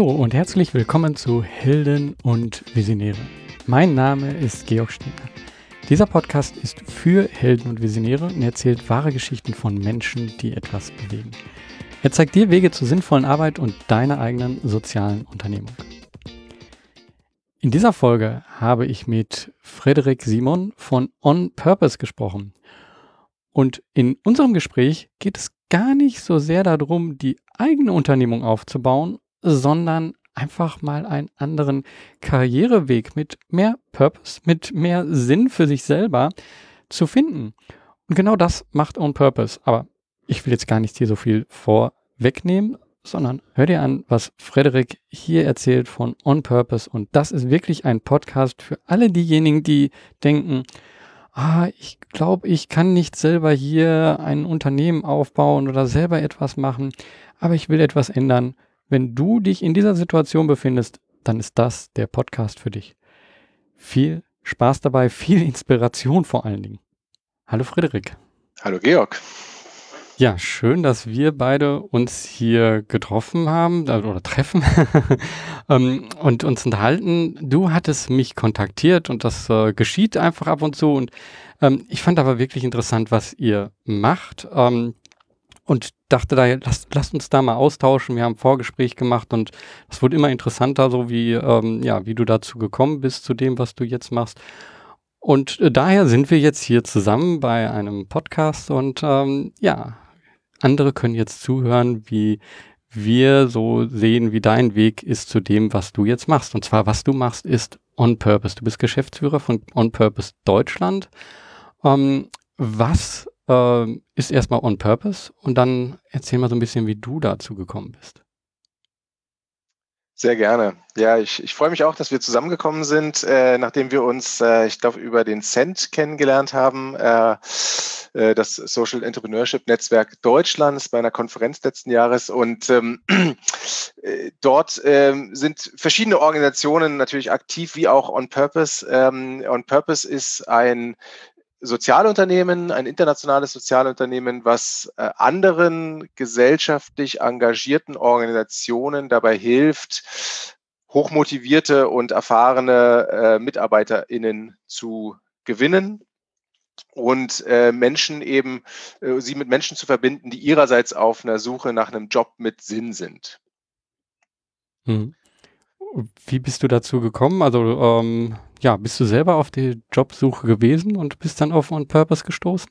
Hallo und herzlich willkommen zu Helden und Visionäre. Mein Name ist Georg Stiener. Dieser Podcast ist für Helden und Visionäre und erzählt wahre Geschichten von Menschen, die etwas bewegen. Er zeigt dir Wege zur sinnvollen Arbeit und deiner eigenen sozialen Unternehmung. In dieser Folge habe ich mit Frederik Simon von On Purpose gesprochen. Und in unserem Gespräch geht es gar nicht so sehr darum, die eigene Unternehmung aufzubauen, sondern einfach mal einen anderen Karriereweg mit mehr Purpose, mit mehr Sinn für sich selber zu finden. Und genau das macht On Purpose. Aber ich will jetzt gar nicht hier so viel vorwegnehmen, sondern hör dir an, was Frederik hier erzählt von On Purpose. Und das ist wirklich ein Podcast für alle diejenigen, die denken, ah, ich glaube, ich kann nicht selber hier ein Unternehmen aufbauen oder selber etwas machen, aber ich will etwas ändern. Wenn du dich in dieser Situation befindest, dann ist das der Podcast für dich. Viel Spaß dabei, viel Inspiration vor allen Dingen. Hallo Frederik. Hallo Georg. Ja, schön, dass wir beide uns hier getroffen haben äh, oder treffen ähm, und uns unterhalten. Du hattest mich kontaktiert und das äh, geschieht einfach ab und zu. Und ähm, ich fand aber wirklich interessant, was ihr macht. Ähm, und dachte da, lasst, lasst uns da mal austauschen. Wir haben ein Vorgespräch gemacht und es wurde immer interessanter, so wie, ähm, ja, wie du dazu gekommen bist, zu dem, was du jetzt machst. Und äh, daher sind wir jetzt hier zusammen bei einem Podcast und ähm, ja, andere können jetzt zuhören, wie wir so sehen, wie dein Weg ist zu dem, was du jetzt machst. Und zwar, was du machst, ist On Purpose. Du bist Geschäftsführer von On Purpose Deutschland. Ähm, was äh, ist erstmal On Purpose? Und dann erzähl mal so ein bisschen, wie du dazu gekommen bist. Sehr gerne. Ja, ich, ich freue mich auch, dass wir zusammengekommen sind, äh, nachdem wir uns, äh, ich glaube, über den Cent kennengelernt haben, äh, äh, das Social Entrepreneurship Netzwerk Deutschlands bei einer Konferenz letzten Jahres. Und ähm, äh, dort ähm, sind verschiedene Organisationen natürlich aktiv, wie auch On Purpose. Ähm, On Purpose ist ein Sozialunternehmen, ein internationales Sozialunternehmen, was äh, anderen gesellschaftlich engagierten Organisationen dabei hilft, hochmotivierte und erfahrene äh, MitarbeiterInnen zu gewinnen und äh, Menschen eben, äh, sie mit Menschen zu verbinden, die ihrerseits auf einer Suche nach einem Job mit Sinn sind. Hm. Wie bist du dazu gekommen? Also ähm, ja, bist du selber auf die Jobsuche gewesen und bist dann auf On Purpose gestoßen?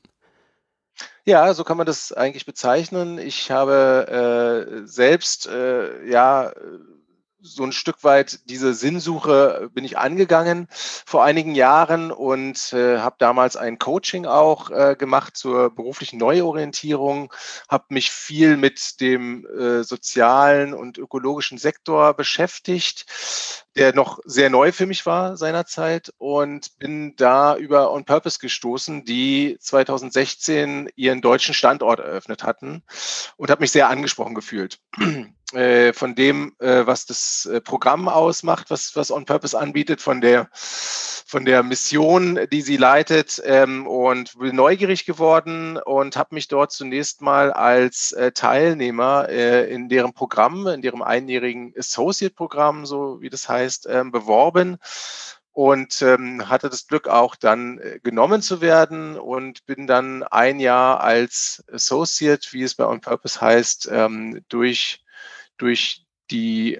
Ja, so kann man das eigentlich bezeichnen. Ich habe äh, selbst äh, ja so ein Stück weit diese Sinnsuche bin ich angegangen vor einigen Jahren und äh, habe damals ein Coaching auch äh, gemacht zur beruflichen Neuorientierung, habe mich viel mit dem äh, sozialen und ökologischen Sektor beschäftigt, der noch sehr neu für mich war seinerzeit und bin da über On Purpose gestoßen, die 2016 ihren deutschen Standort eröffnet hatten und habe mich sehr angesprochen gefühlt äh, von dem, äh, was das äh, Programm ausmacht, was, was On Purpose anbietet, von der, von der Mission, die sie leitet ähm, und bin neugierig geworden und habe mich dort zunächst mal als äh, Teilnehmer äh, in deren Programm, in deren einjährigen Associate-Programm, so wie das heißt, ähm, beworben und ähm, hatte das Glück auch dann äh, genommen zu werden und bin dann ein Jahr als Associate, wie es bei On Purpose heißt, ähm, durch durch die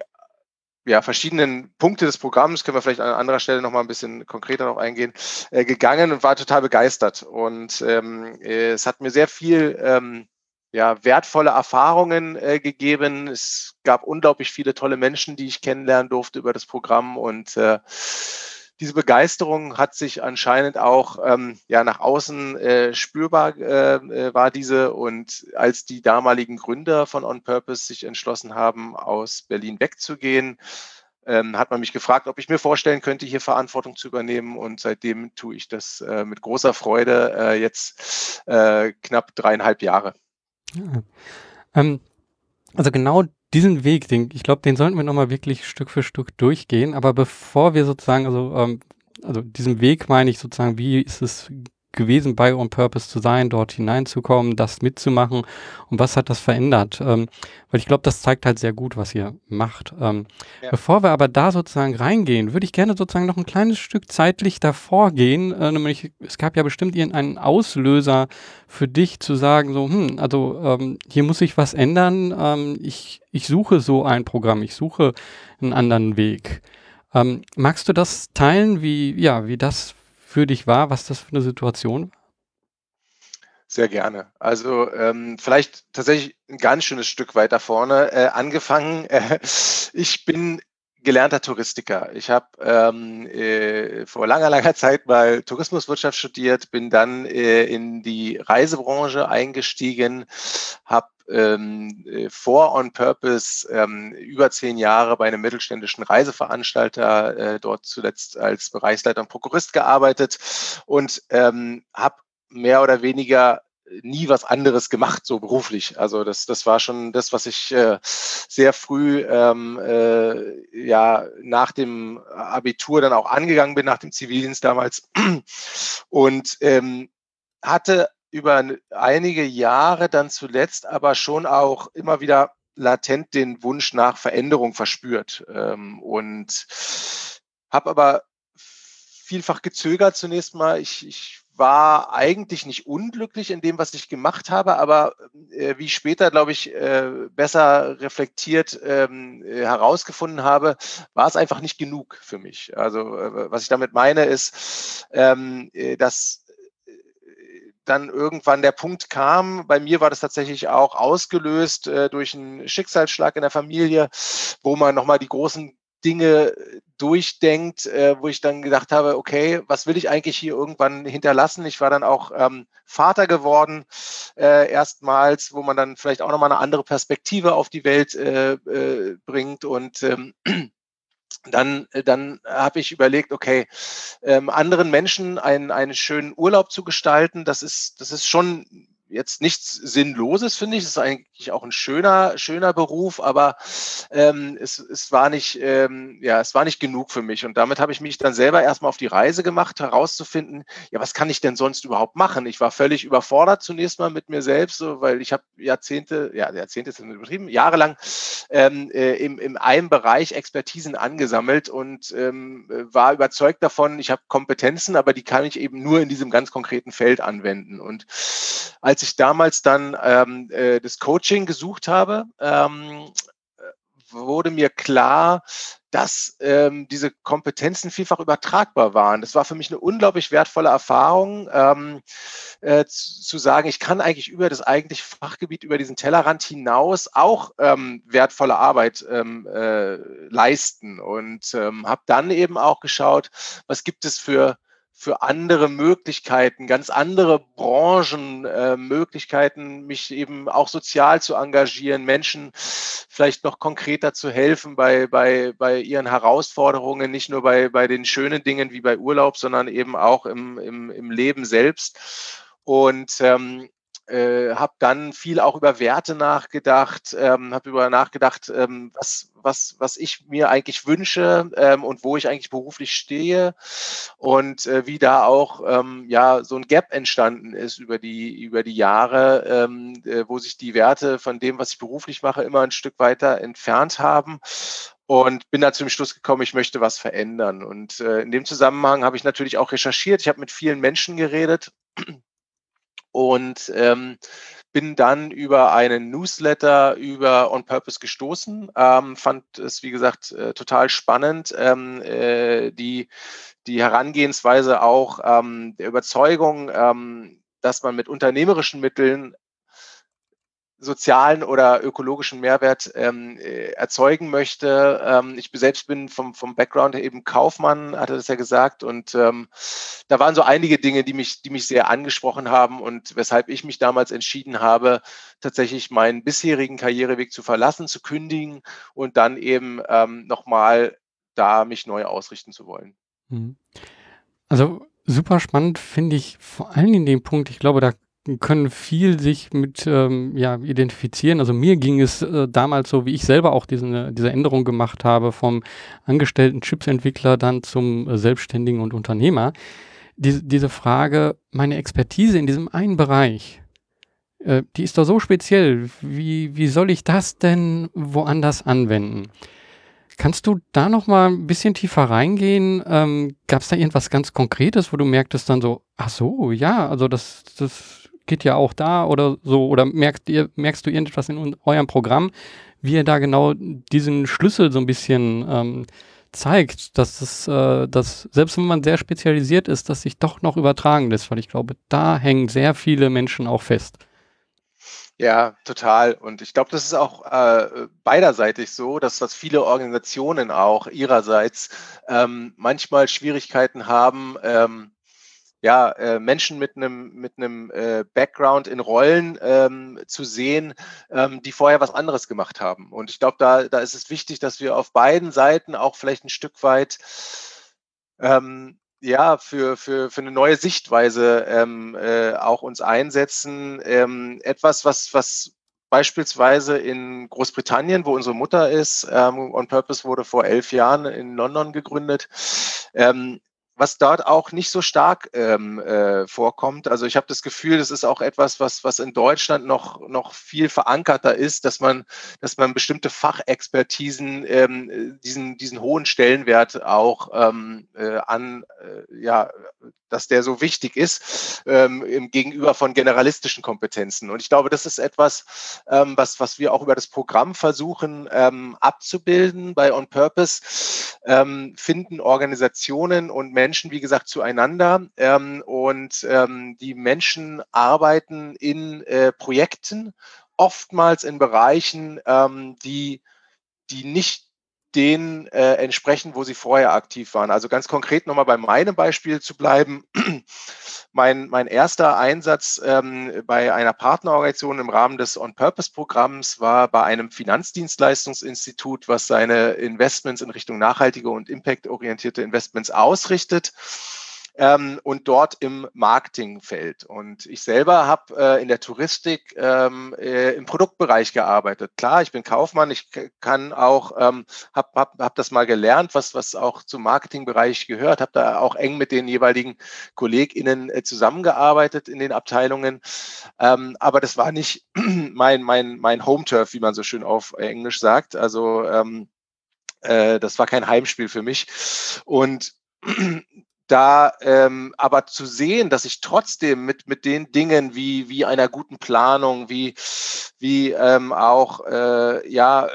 ja, verschiedenen Punkte des Programms, können wir vielleicht an anderer Stelle noch mal ein bisschen konkreter noch eingehen, äh, gegangen und war total begeistert. Und ähm, es hat mir sehr viel ähm, ja, wertvolle Erfahrungen äh, gegeben. Es gab unglaublich viele tolle Menschen, die ich kennenlernen durfte über das Programm und äh, diese Begeisterung hat sich anscheinend auch ähm, ja, nach außen äh, spürbar äh, äh, war diese. Und als die damaligen Gründer von On Purpose sich entschlossen haben, aus Berlin wegzugehen, ähm, hat man mich gefragt, ob ich mir vorstellen könnte, hier Verantwortung zu übernehmen. Und seitdem tue ich das äh, mit großer Freude äh, jetzt äh, knapp dreieinhalb Jahre. Ja. Ähm, also genau diesen Weg, den, ich glaube, den sollten wir nochmal wirklich Stück für Stück durchgehen. Aber bevor wir sozusagen, also, ähm, also diesen Weg meine ich sozusagen, wie ist es gewesen, bei On Purpose zu sein, dort hineinzukommen, das mitzumachen und was hat das verändert? Ähm, weil ich glaube, das zeigt halt sehr gut, was ihr macht. Ähm, ja. Bevor wir aber da sozusagen reingehen, würde ich gerne sozusagen noch ein kleines Stück zeitlich davor gehen. Äh, nämlich, es gab ja bestimmt irgendeinen Auslöser für dich zu sagen, so, hm, also ähm, hier muss sich was ändern. Ähm, ich, ich suche so ein Programm, ich suche einen anderen Weg. Ähm, magst du das teilen, wie, ja, wie das für dich war, was das für eine Situation war? Sehr gerne. Also ähm, vielleicht tatsächlich ein ganz schönes Stück weiter vorne äh, angefangen. Äh, ich bin gelernter Touristiker. Ich habe ähm, äh, vor langer, langer Zeit mal Tourismuswirtschaft studiert, bin dann äh, in die Reisebranche eingestiegen, habe ähm, äh, vor On Purpose ähm, über zehn Jahre bei einem mittelständischen Reiseveranstalter, äh, dort zuletzt als Bereichsleiter und Prokurist gearbeitet und ähm, habe mehr oder weniger nie was anderes gemacht, so beruflich. Also das, das war schon das, was ich äh, sehr früh ähm, äh, ja nach dem Abitur dann auch angegangen bin, nach dem Zivildienst damals. Und ähm, hatte über einige Jahre dann zuletzt aber schon auch immer wieder latent den Wunsch nach Veränderung verspürt ähm, und habe aber vielfach gezögert zunächst mal. Ich, ich war eigentlich nicht unglücklich in dem, was ich gemacht habe, aber äh, wie ich später, glaube ich, äh, besser reflektiert ähm, äh, herausgefunden habe, war es einfach nicht genug für mich. Also äh, was ich damit meine, ist, ähm, äh, dass dann irgendwann der Punkt kam, bei mir war das tatsächlich auch ausgelöst äh, durch einen Schicksalsschlag in der Familie, wo man nochmal die großen Dinge durchdenkt, äh, wo ich dann gedacht habe, okay, was will ich eigentlich hier irgendwann hinterlassen? Ich war dann auch ähm, Vater geworden, äh, erstmals, wo man dann vielleicht auch nochmal eine andere Perspektive auf die Welt äh, äh, bringt und ähm, dann, dann habe ich überlegt, okay, ähm, anderen Menschen einen, einen schönen Urlaub zu gestalten, das ist, das ist schon jetzt nichts Sinnloses, finde ich. Es ist eigentlich auch ein schöner, schöner Beruf, aber ähm, es, es war nicht, ähm, ja, es war nicht genug für mich. Und damit habe ich mich dann selber erstmal auf die Reise gemacht, herauszufinden, ja, was kann ich denn sonst überhaupt machen? Ich war völlig überfordert zunächst mal mit mir selbst, so, weil ich habe Jahrzehnte, ja, Jahrzehnte sind übertrieben, jahrelang ähm, äh, im, in einem Bereich Expertisen angesammelt und ähm, war überzeugt davon, ich habe Kompetenzen, aber die kann ich eben nur in diesem ganz konkreten Feld anwenden. Und als als ich damals dann ähm, äh, das Coaching gesucht habe, ähm, wurde mir klar, dass ähm, diese Kompetenzen vielfach übertragbar waren. Das war für mich eine unglaublich wertvolle Erfahrung, ähm, äh, zu, zu, sagen, ich kann eigentlich über das eigentliche Fachgebiet, über diesen Tellerrand hinaus auch ähm, wertvolle Arbeit ähm, äh, leisten und ähm, habe dann eben auch geschaut, was gibt es für für andere Möglichkeiten, ganz andere Branchen, äh, Möglichkeiten, mich eben auch sozial zu engagieren, Menschen vielleicht noch konkreter zu helfen bei, bei, bei ihren Herausforderungen, nicht nur bei, bei den schönen Dingen wie bei Urlaub, sondern eben auch im, im, im Leben selbst. Und ähm, äh, habe dann viel auch über Werte nachgedacht, ähm, habe über nachgedacht, ähm, was, was, was ich mir eigentlich wünsche ähm, und wo ich eigentlich beruflich stehe und äh, wie da auch ähm, ja so ein Gap entstanden ist über die, über die Jahre, ähm, äh, wo sich die Werte von dem, was ich beruflich mache, immer ein Stück weiter entfernt haben und bin da zum Schluss gekommen, ich möchte was verändern. Und äh, in dem Zusammenhang habe ich natürlich auch recherchiert. Ich habe mit vielen Menschen geredet und ähm, bin dann über einen Newsletter über On Purpose gestoßen, ähm, fand es, wie gesagt, äh, total spannend, ähm, äh, die, die Herangehensweise auch ähm, der Überzeugung, ähm, dass man mit unternehmerischen Mitteln sozialen oder ökologischen Mehrwert ähm, äh, erzeugen möchte. Ähm, ich selbst bin vom, vom Background eben Kaufmann, hatte das ja gesagt. Und ähm, da waren so einige Dinge, die mich, die mich sehr angesprochen haben und weshalb ich mich damals entschieden habe, tatsächlich meinen bisherigen Karriereweg zu verlassen, zu kündigen und dann eben ähm, nochmal da mich neu ausrichten zu wollen. Mhm. Also super spannend finde ich vor allem in dem Punkt, ich glaube, da können viel sich mit ähm, ja, identifizieren. Also mir ging es äh, damals so, wie ich selber auch diesen, diese Änderung gemacht habe, vom angestellten Chipsentwickler dann zum äh, Selbstständigen und Unternehmer. die, diese Frage, meine Expertise in diesem einen Bereich, äh, die ist doch so speziell. Wie, wie soll ich das denn woanders anwenden? Kannst du da noch mal ein bisschen tiefer reingehen? Ähm, Gab es da irgendwas ganz Konkretes, wo du merktest dann so, ach so, ja, also das, das geht ja auch da oder so, oder merkst, ihr, merkst du irgendetwas in eurem Programm, wie ihr da genau diesen Schlüssel so ein bisschen ähm, zeigt, dass das, äh, dass selbst wenn man sehr spezialisiert ist, dass sich doch noch übertragen lässt, weil ich glaube, da hängen sehr viele Menschen auch fest. Ja, total. Und ich glaube, das ist auch äh, beiderseitig so, dass das viele Organisationen auch ihrerseits ähm, manchmal Schwierigkeiten haben, ähm, ja, äh, Menschen mit einem mit einem äh, Background in Rollen ähm, zu sehen, ähm, die vorher was anderes gemacht haben. Und ich glaube, da, da ist es wichtig, dass wir auf beiden Seiten auch vielleicht ein Stück weit ähm, ja, für, für, für eine neue Sichtweise ähm, äh, auch uns einsetzen. Ähm, etwas, was, was beispielsweise in Großbritannien, wo unsere Mutter ist, ähm, On Purpose wurde vor elf Jahren in London gegründet, ähm, was dort auch nicht so stark ähm, äh, vorkommt. Also ich habe das Gefühl, das ist auch etwas, was, was in Deutschland noch, noch viel verankerter ist, dass man, dass man bestimmte Fachexpertisen ähm, diesen, diesen hohen Stellenwert auch ähm, äh, an, äh, ja, dass der so wichtig ist ähm, im Gegenüber von generalistischen Kompetenzen. Und ich glaube, das ist etwas, ähm, was, was wir auch über das Programm versuchen ähm, abzubilden. Bei On Purpose ähm, finden Organisationen und Menschen, wie gesagt, zueinander. Ähm, und ähm, die Menschen arbeiten in äh, Projekten, oftmals in Bereichen, die, die nicht den äh, entsprechen, wo sie vorher aktiv waren. Also ganz konkret nochmal bei meinem Beispiel zu bleiben. mein, mein erster Einsatz ähm, bei einer Partnerorganisation im Rahmen des On-Purpose-Programms war bei einem Finanzdienstleistungsinstitut, was seine Investments in Richtung nachhaltige und impactorientierte Investments ausrichtet ähm, und dort im Marketingfeld. Und ich selber habe äh, in der Touristik ähm, äh, im Produktbereich gearbeitet. Klar, ich bin Kaufmann, ich kann auch, ähm, habe hab, hab das mal gelernt, was, was auch zum Marketingbereich gehört, habe da auch eng mit den jeweiligen KollegInnen äh, zusammengearbeitet in den Abteilungen. Ähm, aber das war nicht mein, mein, mein Home-Turf, wie man so schön auf Englisch sagt. Also ähm, äh, das war kein Heimspiel für mich. Und da ähm, aber zu sehen, dass ich trotzdem mit, mit den Dingen wie, wie einer guten Planung, wie, wie ähm, auch äh, ja,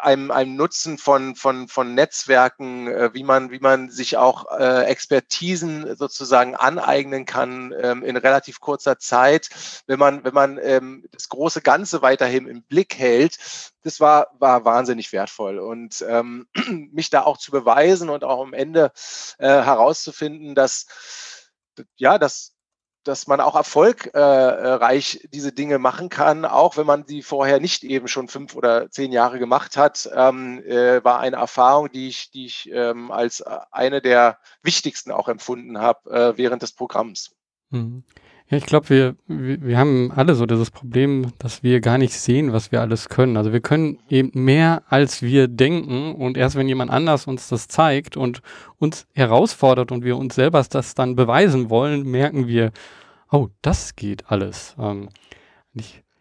einem, einem Nutzen von, von, von Netzwerken, äh, wie, man, wie man sich auch äh, Expertisen sozusagen aneignen kann ähm, in relativ kurzer Zeit, wenn man, wenn man ähm, das große Ganze weiterhin im Blick hält, das war, war wahnsinnig wertvoll. Und ähm, mich da auch zu beweisen und auch am Ende äh, herauszufinden, dass, ja, dass, dass man auch erfolgreich diese Dinge machen kann, auch wenn man sie vorher nicht eben schon fünf oder zehn Jahre gemacht hat, ähm, äh, war eine Erfahrung, die ich, die ich ähm, als äh, eine der wichtigsten auch empfunden habe äh, während des Programms. Mhm. Ja, ich glaube, wir, wir, wir haben alle so dieses Problem, dass wir gar nicht sehen, was wir alles können. Also wir können eben mehr, als wir denken. Und erst wenn jemand anders uns das zeigt und uns herausfordert und wir uns selber das dann beweisen wollen, merken wir, oh, das geht alles. Ähm,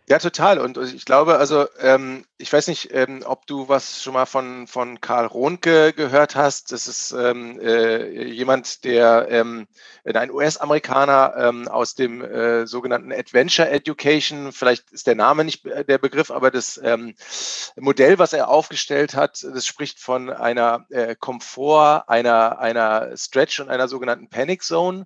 ja, total. Und ich glaube, also ähm, ich weiß nicht, ähm, ob du was schon mal von, von Karl Rohnke gehört hast. Das ist ähm, äh, jemand, der ähm, ein US-Amerikaner ähm, aus dem äh, sogenannten Adventure Education, vielleicht ist der Name nicht äh, der Begriff, aber das ähm, Modell, was er aufgestellt hat, das spricht von einer äh, Komfort, einer, einer Stretch und einer sogenannten Panic Zone.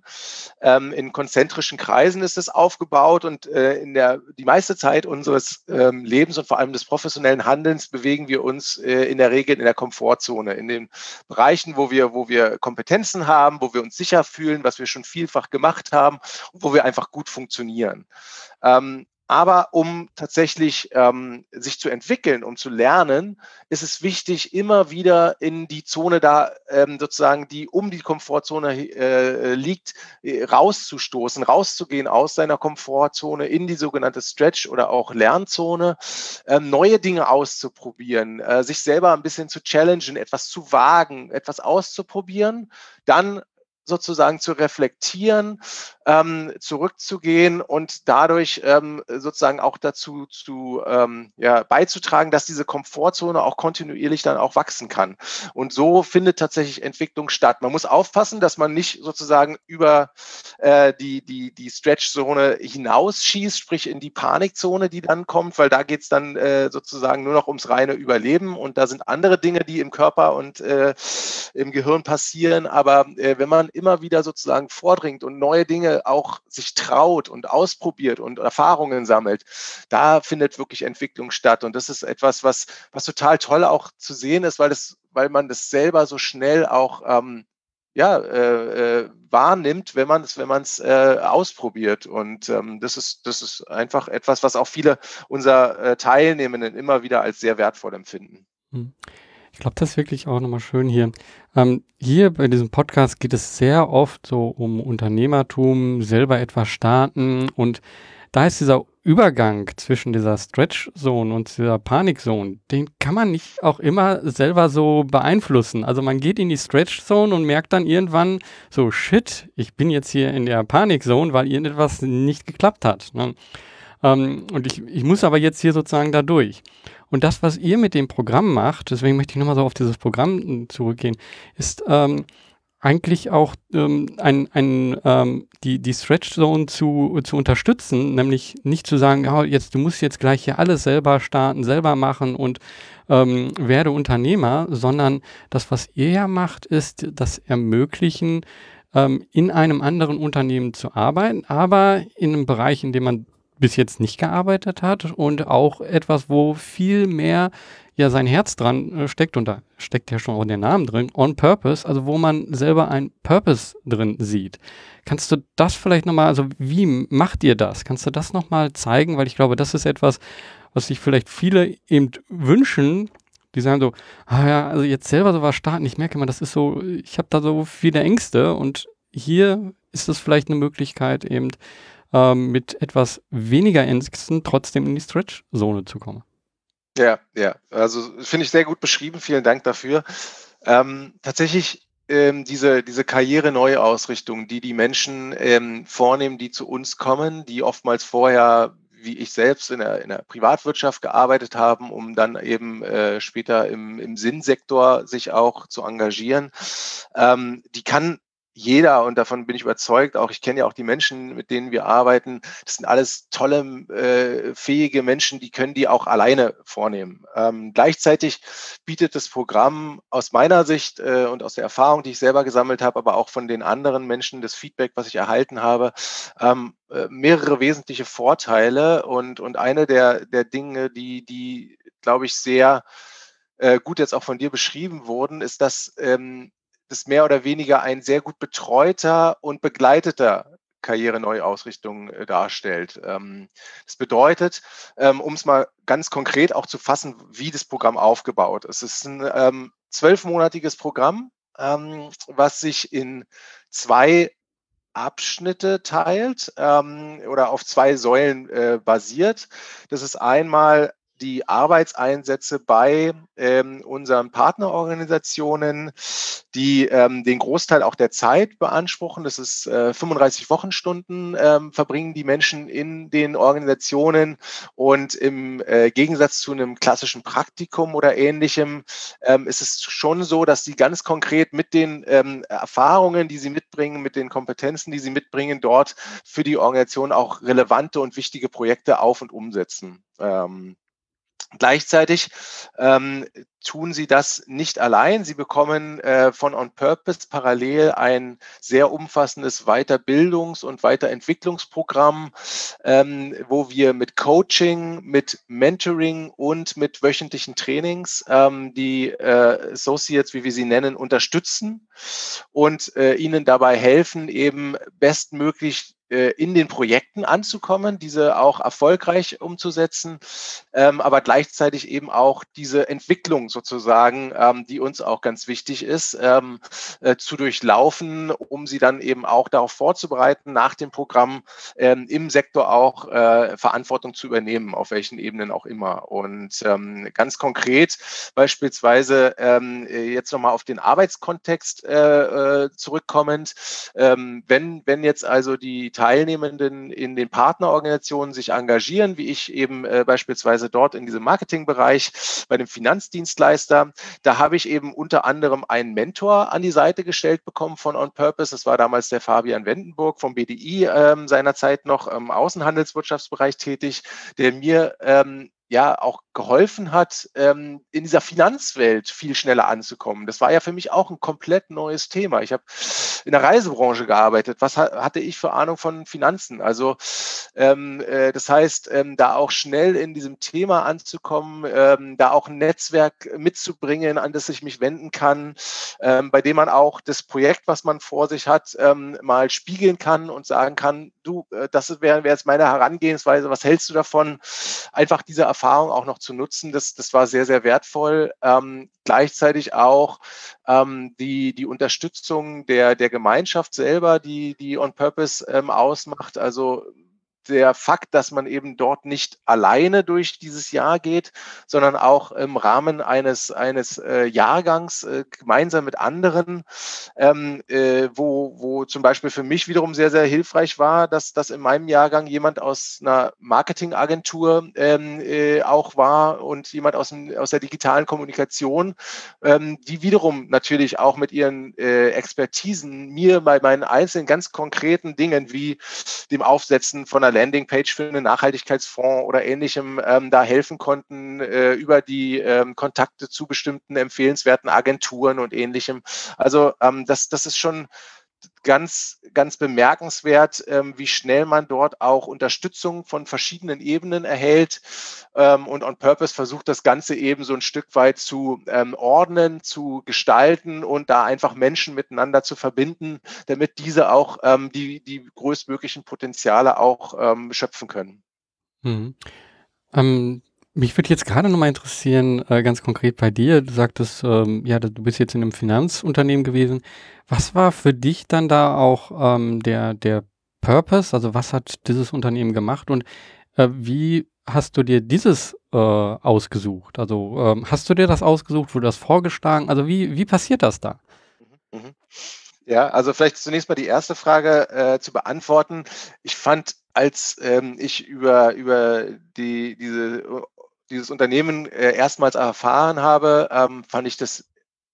Ähm, in konzentrischen Kreisen ist es aufgebaut und äh, in der die meiste Zeit unseres Lebens und vor allem des professionellen professionellen Handelns bewegen wir uns äh, in der Regel in der Komfortzone, in den Bereichen, wo wir, wo wir Kompetenzen haben, wo wir uns sicher fühlen, was wir schon vielfach gemacht haben wo wir einfach gut funktionieren. Ähm, aber um tatsächlich ähm, sich zu entwickeln, um zu lernen, ist es wichtig, immer wieder in die Zone da ähm, sozusagen, die um die Komfortzone äh, liegt, äh, rauszustoßen, rauszugehen aus seiner Komfortzone in die sogenannte Stretch oder auch Lernzone, ähm, neue Dinge auszuprobieren, äh, sich selber ein bisschen zu challengen, etwas zu wagen, etwas auszuprobieren, dann sozusagen zu reflektieren, ähm, zurückzugehen und dadurch ähm, sozusagen auch dazu zu ähm, ja, beizutragen, dass diese Komfortzone auch kontinuierlich dann auch wachsen kann. Und so findet tatsächlich Entwicklung statt. Man muss aufpassen, dass man nicht sozusagen über äh, die, die, die Stretch-Zone hinausschießt, sprich in die Panikzone, die dann kommt, weil da geht es dann äh, sozusagen nur noch ums reine Überleben und da sind andere Dinge, die im Körper und äh, im Gehirn passieren. Aber äh, wenn man immer wieder sozusagen vordringt und neue Dinge auch sich traut und ausprobiert und Erfahrungen sammelt, da findet wirklich Entwicklung statt. Und das ist etwas, was, was total toll auch zu sehen ist, weil, das, weil man das selber so schnell auch ähm, ja, äh, äh, wahrnimmt, wenn man es wenn äh, ausprobiert. Und ähm, das, ist, das ist einfach etwas, was auch viele unserer äh, Teilnehmenden immer wieder als sehr wertvoll empfinden. Hm. Ich glaube, das ist wirklich auch nochmal schön hier. Ähm, hier bei diesem Podcast geht es sehr oft so um Unternehmertum, selber etwas starten und da ist dieser Übergang zwischen dieser Stretch-Zone und dieser Panik-Zone, den kann man nicht auch immer selber so beeinflussen. Also man geht in die Stretch-Zone und merkt dann irgendwann so, shit, ich bin jetzt hier in der Panik-Zone, weil irgendetwas nicht geklappt hat. Ne? Ähm, und ich, ich muss aber jetzt hier sozusagen da durch. Und das, was ihr mit dem Programm macht, deswegen möchte ich nochmal so auf dieses Programm hm, zurückgehen, ist ähm, eigentlich auch ähm, ein, ein, ähm, die, die Stretch Zone zu, zu unterstützen, nämlich nicht zu sagen, oh, jetzt, du musst jetzt gleich hier alles selber starten, selber machen und ähm, werde Unternehmer, sondern das, was ihr ja macht, ist das Ermöglichen, ähm, in einem anderen Unternehmen zu arbeiten, aber in einem Bereich, in dem man bis jetzt nicht gearbeitet hat und auch etwas, wo viel mehr ja sein Herz dran äh, steckt und da steckt ja schon auch der Name drin, on purpose, also wo man selber ein Purpose drin sieht. Kannst du das vielleicht nochmal, also wie macht ihr das? Kannst du das nochmal zeigen? Weil ich glaube, das ist etwas, was sich vielleicht viele eben wünschen, die sagen so, ah ja, also jetzt selber sowas starten, ich merke immer, das ist so, ich habe da so viele Ängste und hier ist es vielleicht eine Möglichkeit eben, ähm, mit etwas weniger Ängsten trotzdem in die Stretch-Zone zu kommen. Ja, ja, also finde ich sehr gut beschrieben. Vielen Dank dafür. Ähm, tatsächlich ähm, diese, diese Karriere-Neuausrichtung, die die Menschen ähm, vornehmen, die zu uns kommen, die oftmals vorher wie ich selbst in der, in der Privatwirtschaft gearbeitet haben, um dann eben äh, später im, im Sinnsektor sich auch zu engagieren. Ähm, die kann jeder, und davon bin ich überzeugt, auch ich kenne ja auch die Menschen, mit denen wir arbeiten, das sind alles tolle, äh, fähige Menschen, die können die auch alleine vornehmen. Ähm, gleichzeitig bietet das Programm aus meiner Sicht äh, und aus der Erfahrung, die ich selber gesammelt habe, aber auch von den anderen Menschen, das Feedback, was ich erhalten habe, ähm, äh, mehrere wesentliche Vorteile. Und, und eine der, der Dinge, die, die glaube ich, sehr äh, gut jetzt auch von dir beschrieben wurden, ist, dass ähm, das mehr oder weniger ein sehr gut betreuter und begleiteter Karriereneuausrichtung äh, darstellt. Ähm, das bedeutet, ähm, um es mal ganz konkret auch zu fassen, wie das Programm aufgebaut ist. Es ist ein ähm, zwölfmonatiges Programm, was sich in zwei Abschnitte teilt oder auf zwei Säulen äh, basiert. Das ist einmal die Arbeitseinsätze bei ähm, unseren Partnerorganisationen, die ähm, den Großteil auch der Zeit beanspruchen. Das ist äh, 35 Wochenstunden ähm, verbringen die Menschen in den Organisationen und im äh, Gegensatz zu einem klassischen Praktikum oder ähnlichem ähm, ist es schon so, dass sie ganz konkret mit den ähm, Erfahrungen, die sie mitbringen, mit den Kompetenzen, die sie mitbringen, dort für die Organisation auch relevante und wichtige Projekte auf und umsetzen. Ähm, Gleichzeitig ähm, tun sie das nicht allein. Sie bekommen äh, von On Purpose parallel ein sehr umfassendes Weiterbildungs- und Weiterentwicklungsprogramm, ähm, wo wir mit Coaching, mit Mentoring und mit wöchentlichen Trainings ähm, die äh, Associates, wie wir sie nennen, unterstützen und äh, ihnen dabei helfen, eben bestmöglich in den Projekten anzukommen, diese auch erfolgreich umzusetzen, ähm, aber gleichzeitig eben auch diese Entwicklung sozusagen, ähm, die uns auch ganz wichtig ist, ähm, äh, zu durchlaufen, um sie dann eben auch darauf vorzubereiten, nach dem Programm ähm, im Sektor auch äh, Verantwortung zu übernehmen, auf welchen Ebenen auch immer. Und ähm, ganz konkret beispielsweise ähm, jetzt nochmal auf den Arbeitskontext äh, äh zurückkommend, wenn, wenn jetzt also die Teilnehmenden in den Partnerorganisationen sich engagieren, wie ich eben äh, beispielsweise dort in diesem Marketingbereich bei dem Finanzdienstleister. Da habe ich eben unter anderem einen Mentor an die Seite gestellt bekommen von On Purpose. Das war damals der Fabian Wendenburg vom BDI ähm, seinerzeit noch im Außenhandelswirtschaftsbereich tätig, der mir ähm, ja auch geholfen hat, ähm, in dieser Finanzwelt viel schneller anzukommen. Das war ja für mich auch ein komplett neues Thema. Ich habe in der Reisebranche gearbeitet. Was ha hatte ich für Ahnung von Finanzen? Also ähm, äh, das heißt, ähm, da auch schnell in diesem Thema anzukommen, ähm, da auch ein Netzwerk mitzubringen, an das ich mich wenden kann, ähm, bei dem man auch das Projekt, was man vor sich hat, ähm, mal spiegeln kann und sagen kann, du, äh, das wäre wär jetzt meine Herangehensweise, was hältst du davon? Einfach diese Erfahrung auch noch zu nutzen, das, das war sehr, sehr wertvoll. Ähm, gleichzeitig auch ähm, die, die Unterstützung der, der Gemeinschaft selber, die, die On Purpose ähm, ausmacht. Also der Fakt, dass man eben dort nicht alleine durch dieses Jahr geht, sondern auch im Rahmen eines, eines äh, Jahrgangs äh, gemeinsam mit anderen, ähm, äh, wo, wo zum Beispiel für mich wiederum sehr, sehr hilfreich war, dass, dass in meinem Jahrgang jemand aus einer Marketingagentur ähm, äh, auch war und jemand aus, dem, aus der digitalen Kommunikation, ähm, die wiederum natürlich auch mit ihren äh, Expertisen mir bei meinen einzelnen ganz konkreten Dingen wie dem Aufsetzen von einer Landingpage für einen Nachhaltigkeitsfonds oder ähnlichem ähm, da helfen konnten äh, über die ähm, Kontakte zu bestimmten empfehlenswerten Agenturen und ähnlichem. Also ähm, das, das ist schon ganz, ganz bemerkenswert, ähm, wie schnell man dort auch Unterstützung von verschiedenen Ebenen erhält ähm, und on purpose versucht, das Ganze eben so ein Stück weit zu ähm, ordnen, zu gestalten und da einfach Menschen miteinander zu verbinden, damit diese auch die, die größtmöglichen Potenziale auch schöpfen können. Mhm. Ähm, mich würde jetzt gerade nochmal interessieren, äh, ganz konkret bei dir. Du sagtest, ähm, ja, du bist jetzt in einem Finanzunternehmen gewesen. Was war für dich dann da auch ähm, der, der Purpose? Also was hat dieses Unternehmen gemacht und äh, wie hast du dir dieses äh, ausgesucht? Also ähm, hast du dir das ausgesucht, wurde das vorgeschlagen? Also wie, wie passiert das da? Mhm. mhm. Ja, also vielleicht zunächst mal die erste Frage äh, zu beantworten. Ich fand, als ähm, ich über, über die, diese dieses Unternehmen äh, erstmals erfahren habe, ähm, fand ich das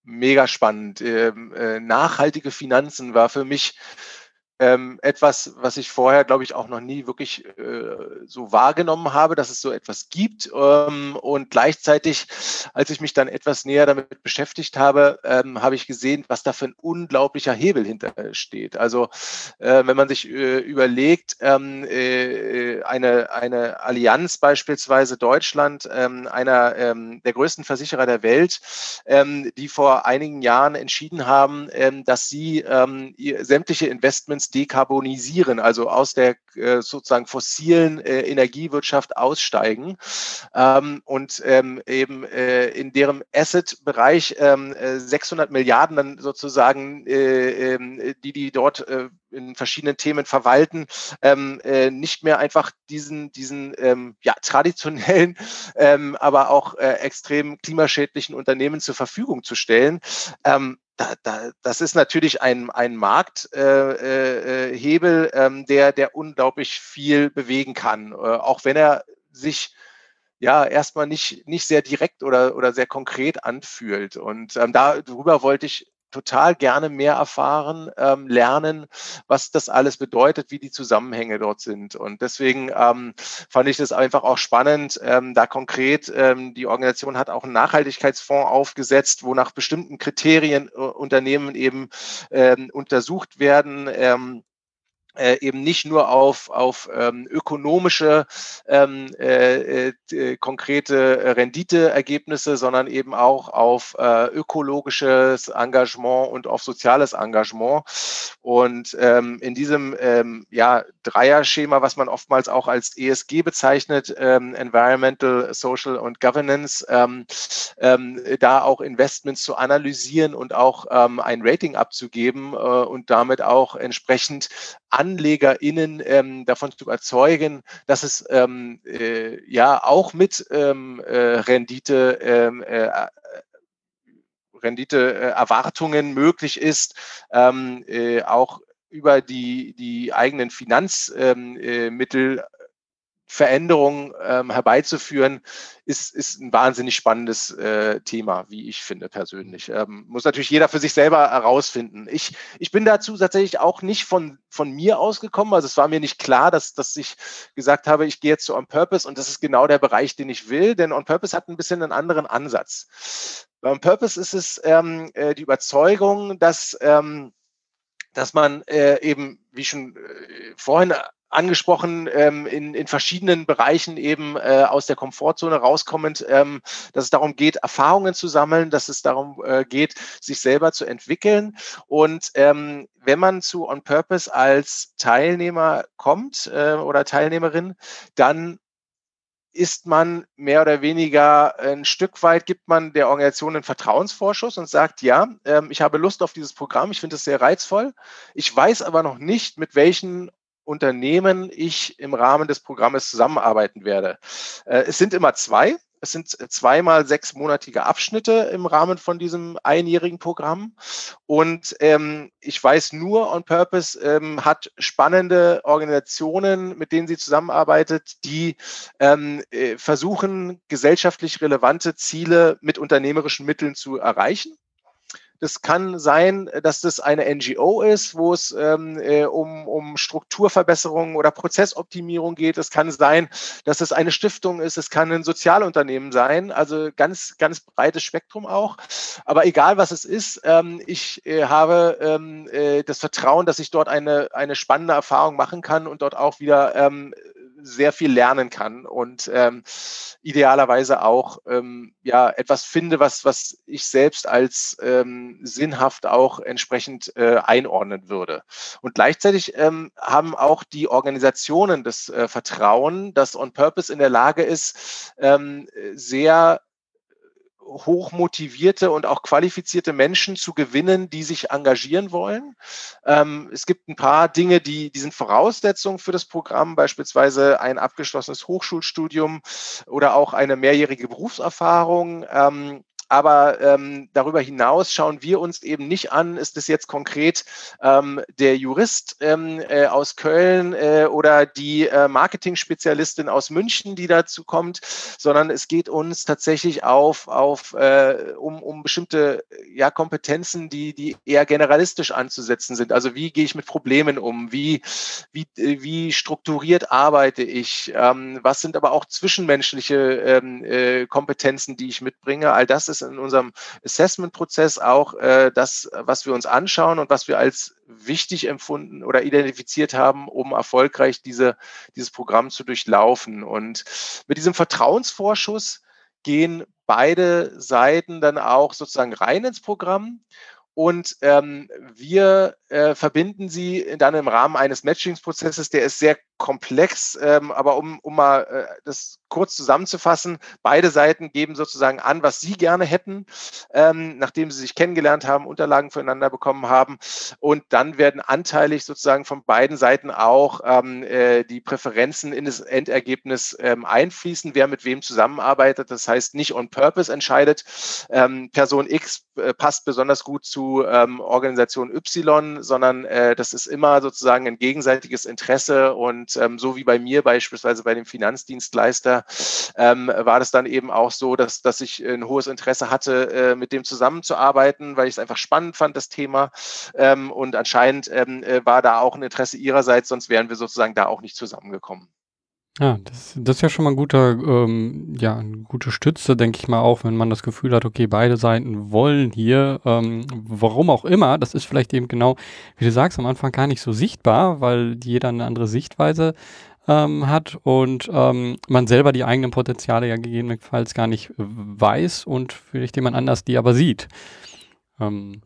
mega spannend. Ähm, äh, nachhaltige Finanzen war für mich ähm, etwas, was ich vorher, glaube ich, auch noch nie wirklich äh, so wahrgenommen habe, dass es so etwas gibt. Ähm, und gleichzeitig, als ich mich dann etwas näher damit beschäftigt habe, ähm, habe ich gesehen, was da für ein unglaublicher Hebel hintersteht. Also äh, wenn man sich äh, überlegt, ähm, äh, eine, eine Allianz beispielsweise Deutschland, ähm, einer ähm, der größten Versicherer der Welt, die vor einigen Jahren entschieden haben, dass sie sämtliche Investments dekarbonisieren, also aus der äh, sozusagen fossilen äh, Energiewirtschaft aussteigen ähm, und ähm, eben äh, in deren Asset-Bereich ähm, 600 äh, Milliarden dann sozusagen, äh, ähm, die die dort äh, in verschiedenen Themen verwalten, ähm, äh, nicht mehr einfach diesen, diesen ähm, ja, traditionellen, ähm, aber auch extrem klimaschädlichen Unternehmen zur Verfügung zu stellen. Da, da, das ist natürlich ein, ein Markthebel, äh, äh, ähm, der, der unglaublich viel bewegen kann, äh, auch wenn er sich ja erstmal nicht, nicht sehr direkt oder, oder sehr konkret anfühlt. Und ähm, darüber wollte ich total gerne mehr erfahren, ähm, lernen, was das alles bedeutet, wie die Zusammenhänge dort sind. Und deswegen ähm, fand ich das einfach auch spannend, ähm, da konkret, ähm, die Organisation hat auch einen Nachhaltigkeitsfonds aufgesetzt, wo nach bestimmten Kriterien äh, Unternehmen eben ähm, untersucht werden. Ähm, äh, eben nicht nur auf, auf ähm, ökonomische ähm, äh, äh, konkrete Renditeergebnisse, sondern eben auch auf äh, ökologisches Engagement und auf soziales Engagement. Und ähm, in diesem ähm, ja, Dreier-Schema, was man oftmals auch als ESG bezeichnet, ähm, Environmental, Social und Governance, ähm, ähm, da auch Investments zu analysieren und auch ähm, ein Rating abzugeben äh, und damit auch entsprechend AnlegerInnen ähm, davon zu überzeugen, dass es ähm, äh, ja auch mit ähm, äh, Rendite ähm, äh, äh Renditeerwartungen möglich ist, ähm, äh, auch über die, die eigenen Finanzmittel ähm, äh, Veränderungen ähm, herbeizuführen, ist, ist ein wahnsinnig spannendes äh, Thema, wie ich finde persönlich. Ähm, muss natürlich jeder für sich selber herausfinden. Ich, ich bin dazu tatsächlich auch nicht von, von mir ausgekommen. Also es war mir nicht klar, dass, dass ich gesagt habe, ich gehe jetzt zu On Purpose und das ist genau der Bereich, den ich will, denn On Purpose hat ein bisschen einen anderen Ansatz. Bei On Purpose ist es ähm, äh, die Überzeugung, dass ähm, dass man äh, eben, wie schon äh, vorhin angesprochen, ähm, in, in verschiedenen Bereichen eben äh, aus der Komfortzone rauskommend, ähm, dass es darum geht, Erfahrungen zu sammeln, dass es darum äh, geht, sich selber zu entwickeln. Und ähm, wenn man zu On Purpose als Teilnehmer kommt äh, oder Teilnehmerin, dann ist man mehr oder weniger ein Stück weit, gibt man der Organisation einen Vertrauensvorschuss und sagt, ja, ähm, ich habe Lust auf dieses Programm, ich finde es sehr reizvoll. Ich weiß aber noch nicht, mit welchen Unternehmen ich im Rahmen des Programmes zusammenarbeiten werde. Äh, es sind immer zwei. Es sind zweimal sechsmonatige Abschnitte im Rahmen von diesem einjährigen Programm. Und ähm, ich weiß nur, On Purpose ähm, hat spannende Organisationen, mit denen sie zusammenarbeitet, die ähm, äh, versuchen, gesellschaftlich relevante Ziele mit unternehmerischen Mitteln zu erreichen. Das kann sein, dass das eine NGO ist, wo es ähm, äh, um, um Strukturverbesserungen oder Prozessoptimierung geht. Es kann sein, dass es eine Stiftung ist. Es kann ein Sozialunternehmen sein. Also ganz, ganz breites Spektrum auch. Aber egal, was es ist, ähm, ich äh, habe ähm, äh, das Vertrauen, dass ich dort eine, eine spannende Erfahrung machen kann und dort auch wieder ähm, sehr viel lernen kann und ähm, idealerweise auch ähm, ja etwas finde, was was ich selbst als ähm, sinnhaft auch entsprechend äh, einordnen würde. Und gleichzeitig ähm, haben auch die Organisationen das äh, Vertrauen, dass On Purpose in der Lage ist, ähm, sehr hochmotivierte und auch qualifizierte Menschen zu gewinnen, die sich engagieren wollen. Ähm, es gibt ein paar Dinge, die, die sind Voraussetzungen für das Programm, beispielsweise ein abgeschlossenes Hochschulstudium oder auch eine mehrjährige Berufserfahrung. Ähm, aber ähm, darüber hinaus schauen wir uns eben nicht an, ist es jetzt konkret ähm, der Jurist ähm, äh, aus Köln äh, oder die äh, Marketing-Spezialistin aus München, die dazu kommt, sondern es geht uns tatsächlich auf, auf äh, um, um bestimmte ja, Kompetenzen, die, die eher generalistisch anzusetzen sind. Also wie gehe ich mit Problemen um? Wie, wie, wie strukturiert arbeite ich? Ähm, was sind aber auch zwischenmenschliche ähm, äh, Kompetenzen, die ich mitbringe? All das ist in unserem Assessment-Prozess auch äh, das, was wir uns anschauen und was wir als wichtig empfunden oder identifiziert haben, um erfolgreich diese, dieses Programm zu durchlaufen. Und mit diesem Vertrauensvorschuss gehen beide Seiten dann auch sozusagen rein ins Programm. Und ähm, wir äh, verbinden sie dann im Rahmen eines Matchingsprozesses, der ist sehr komplex, ähm, aber um, um mal äh, das kurz zusammenzufassen, beide Seiten geben sozusagen an, was sie gerne hätten, ähm, nachdem sie sich kennengelernt haben, Unterlagen voneinander bekommen haben. Und dann werden anteilig sozusagen von beiden Seiten auch ähm, äh, die Präferenzen in das Endergebnis ähm, einfließen, wer mit wem zusammenarbeitet. Das heißt, nicht on purpose entscheidet, ähm, Person X äh, passt besonders gut zu ähm, Organisation Y, sondern äh, das ist immer sozusagen ein gegenseitiges Interesse und ähm, so wie bei mir beispielsweise bei dem Finanzdienstleister ähm, war das dann eben auch so, dass, dass ich ein hohes Interesse hatte, äh, mit dem zusammenzuarbeiten, weil ich es einfach spannend fand, das Thema. Ähm, und anscheinend ähm, äh, war da auch ein Interesse ihrerseits, sonst wären wir sozusagen da auch nicht zusammengekommen. Ja, das, das ist ja schon mal ein guter, ähm, ja, eine gute Stütze, denke ich mal auch, wenn man das Gefühl hat, okay, beide Seiten wollen hier, ähm, warum auch immer, das ist vielleicht eben genau, wie du sagst, am Anfang gar nicht so sichtbar, weil jeder eine andere Sichtweise ähm, hat und ähm, man selber die eigenen Potenziale ja gegebenenfalls gar nicht weiß und vielleicht jemand anders die aber sieht. Ähm,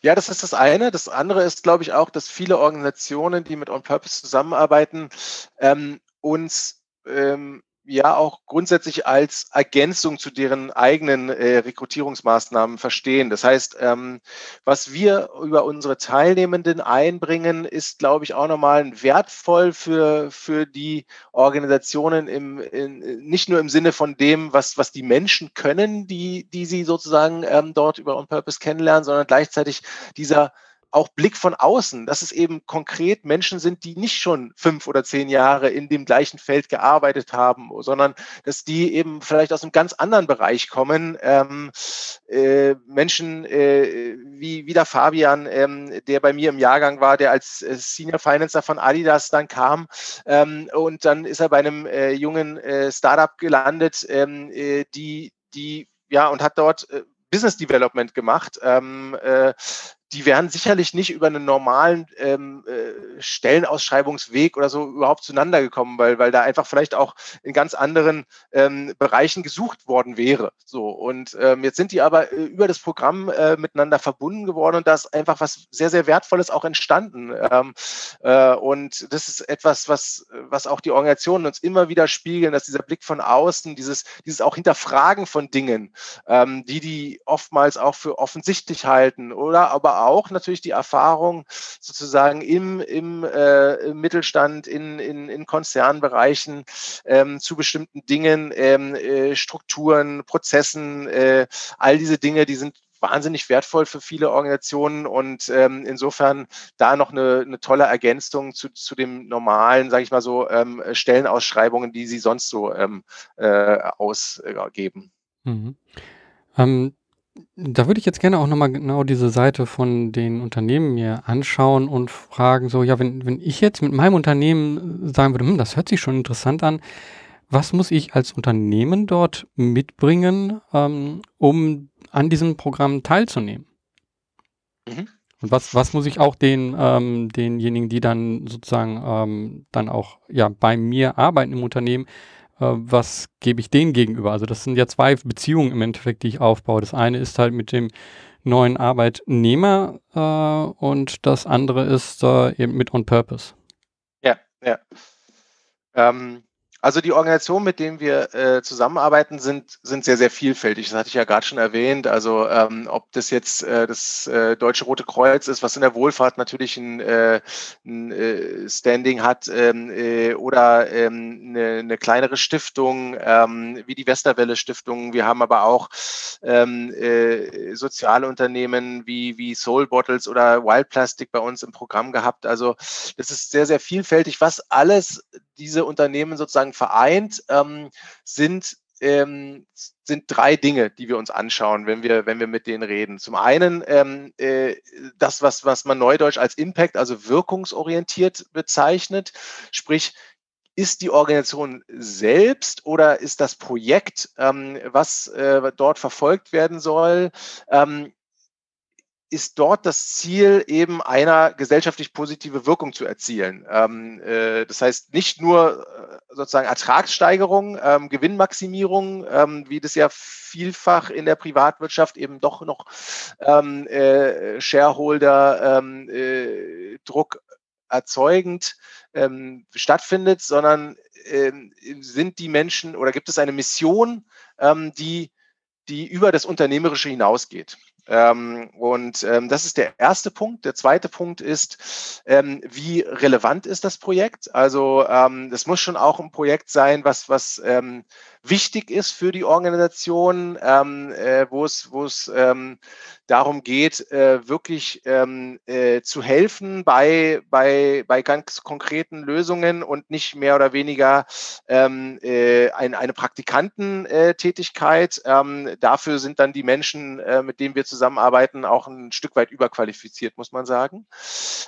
ja, das ist das eine. Das andere ist, glaube ich, auch, dass viele Organisationen, die mit On Purpose zusammenarbeiten, ähm, uns ähm, ja auch grundsätzlich als Ergänzung zu deren eigenen äh, Rekrutierungsmaßnahmen verstehen. Das heißt, ähm, was wir über unsere Teilnehmenden einbringen, ist, glaube ich, auch nochmal wertvoll für, für die Organisationen im, in, nicht nur im Sinne von dem, was, was die Menschen können, die, die sie sozusagen ähm, dort über On Purpose kennenlernen, sondern gleichzeitig dieser auch Blick von außen, dass es eben konkret Menschen sind, die nicht schon fünf oder zehn Jahre in dem gleichen Feld gearbeitet haben, sondern dass die eben vielleicht aus einem ganz anderen Bereich kommen. Ähm, äh, Menschen äh, wie, wie der Fabian, ähm, der bei mir im Jahrgang war, der als äh, Senior Financer von Adidas dann kam ähm, und dann ist er bei einem äh, jungen äh, Startup gelandet, ähm, äh, die, die ja, und hat dort Business Development gemacht. Ähm, äh, die wären sicherlich nicht über einen normalen ähm, äh, Stellenausschreibungsweg oder so überhaupt zueinander gekommen, weil, weil da einfach vielleicht auch in ganz anderen ähm, Bereichen gesucht worden wäre. So und ähm, jetzt sind die aber äh, über das Programm äh, miteinander verbunden geworden und da ist einfach was sehr sehr wertvolles auch entstanden. Ähm, äh, und das ist etwas, was was auch die Organisationen uns immer wieder spiegeln, dass dieser Blick von außen, dieses dieses auch Hinterfragen von Dingen, ähm, die die oftmals auch für offensichtlich halten oder aber auch natürlich die Erfahrung sozusagen im, im, äh, im Mittelstand, in, in, in Konzernbereichen ähm, zu bestimmten Dingen, ähm, äh, Strukturen, Prozessen, äh, all diese Dinge, die sind wahnsinnig wertvoll für viele Organisationen und ähm, insofern da noch eine, eine tolle Ergänzung zu, zu dem normalen, sage ich mal so, ähm, Stellenausschreibungen, die sie sonst so ähm, äh, ausgeben. Mhm. Da würde ich jetzt gerne auch nochmal genau diese Seite von den Unternehmen mir anschauen und fragen, so, ja, wenn, wenn ich jetzt mit meinem Unternehmen sagen würde, hm, das hört sich schon interessant an, was muss ich als Unternehmen dort mitbringen, ähm, um an diesem Programm teilzunehmen? Mhm. Und was, was muss ich auch den, ähm, denjenigen, die dann sozusagen ähm, dann auch ja, bei mir arbeiten im Unternehmen, äh, was gebe ich denen gegenüber? Also das sind ja zwei Beziehungen im Endeffekt, die ich aufbaue. Das eine ist halt mit dem neuen Arbeitnehmer äh, und das andere ist äh, eben mit On Purpose. Ja, ja. Ähm, also die Organisationen, mit denen wir äh, zusammenarbeiten, sind, sind sehr, sehr vielfältig. Das hatte ich ja gerade schon erwähnt. Also ähm, ob das jetzt äh, das äh, Deutsche Rote Kreuz ist, was in der Wohlfahrt natürlich ein, äh, ein äh, Standing hat, ähm, äh, oder ähm, eine, eine kleinere Stiftung ähm, wie die Westerwelle Stiftung. Wir haben aber auch ähm, äh, soziale Unternehmen wie, wie Soul Bottles oder Wild Plastic bei uns im Programm gehabt. Also das ist sehr, sehr vielfältig, was alles diese Unternehmen sozusagen vereint, ähm, sind ähm, sind drei Dinge, die wir uns anschauen, wenn wir, wenn wir mit denen reden. Zum einen ähm, äh, das, was, was man neudeutsch als Impact, also wirkungsorientiert bezeichnet, sprich, ist die Organisation selbst oder ist das Projekt, ähm, was äh, dort verfolgt werden soll, ähm, ist dort das Ziel, eben einer gesellschaftlich positive Wirkung zu erzielen. Ähm, äh, das heißt nicht nur äh, sozusagen Ertragssteigerung, ähm, Gewinnmaximierung, ähm, wie das ja vielfach in der Privatwirtschaft eben doch noch ähm, äh, Shareholder ähm, äh, erzeugend ähm, stattfindet, sondern sind die Menschen oder gibt es eine Mission, die, die über das Unternehmerische hinausgeht. Ähm, und ähm, das ist der erste Punkt. Der zweite Punkt ist, ähm, wie relevant ist das Projekt? Also ähm, das muss schon auch ein Projekt sein, was, was ähm, wichtig ist für die Organisation, ähm, äh, wo es, wo darum geht, äh, wirklich äh, zu helfen bei, bei, bei ganz konkreten Lösungen und nicht mehr oder weniger äh, ein, eine Praktikantentätigkeit. Dafür sind dann die Menschen, äh, mit denen wir zusammenarbeiten, auch ein Stück weit überqualifiziert, muss man sagen.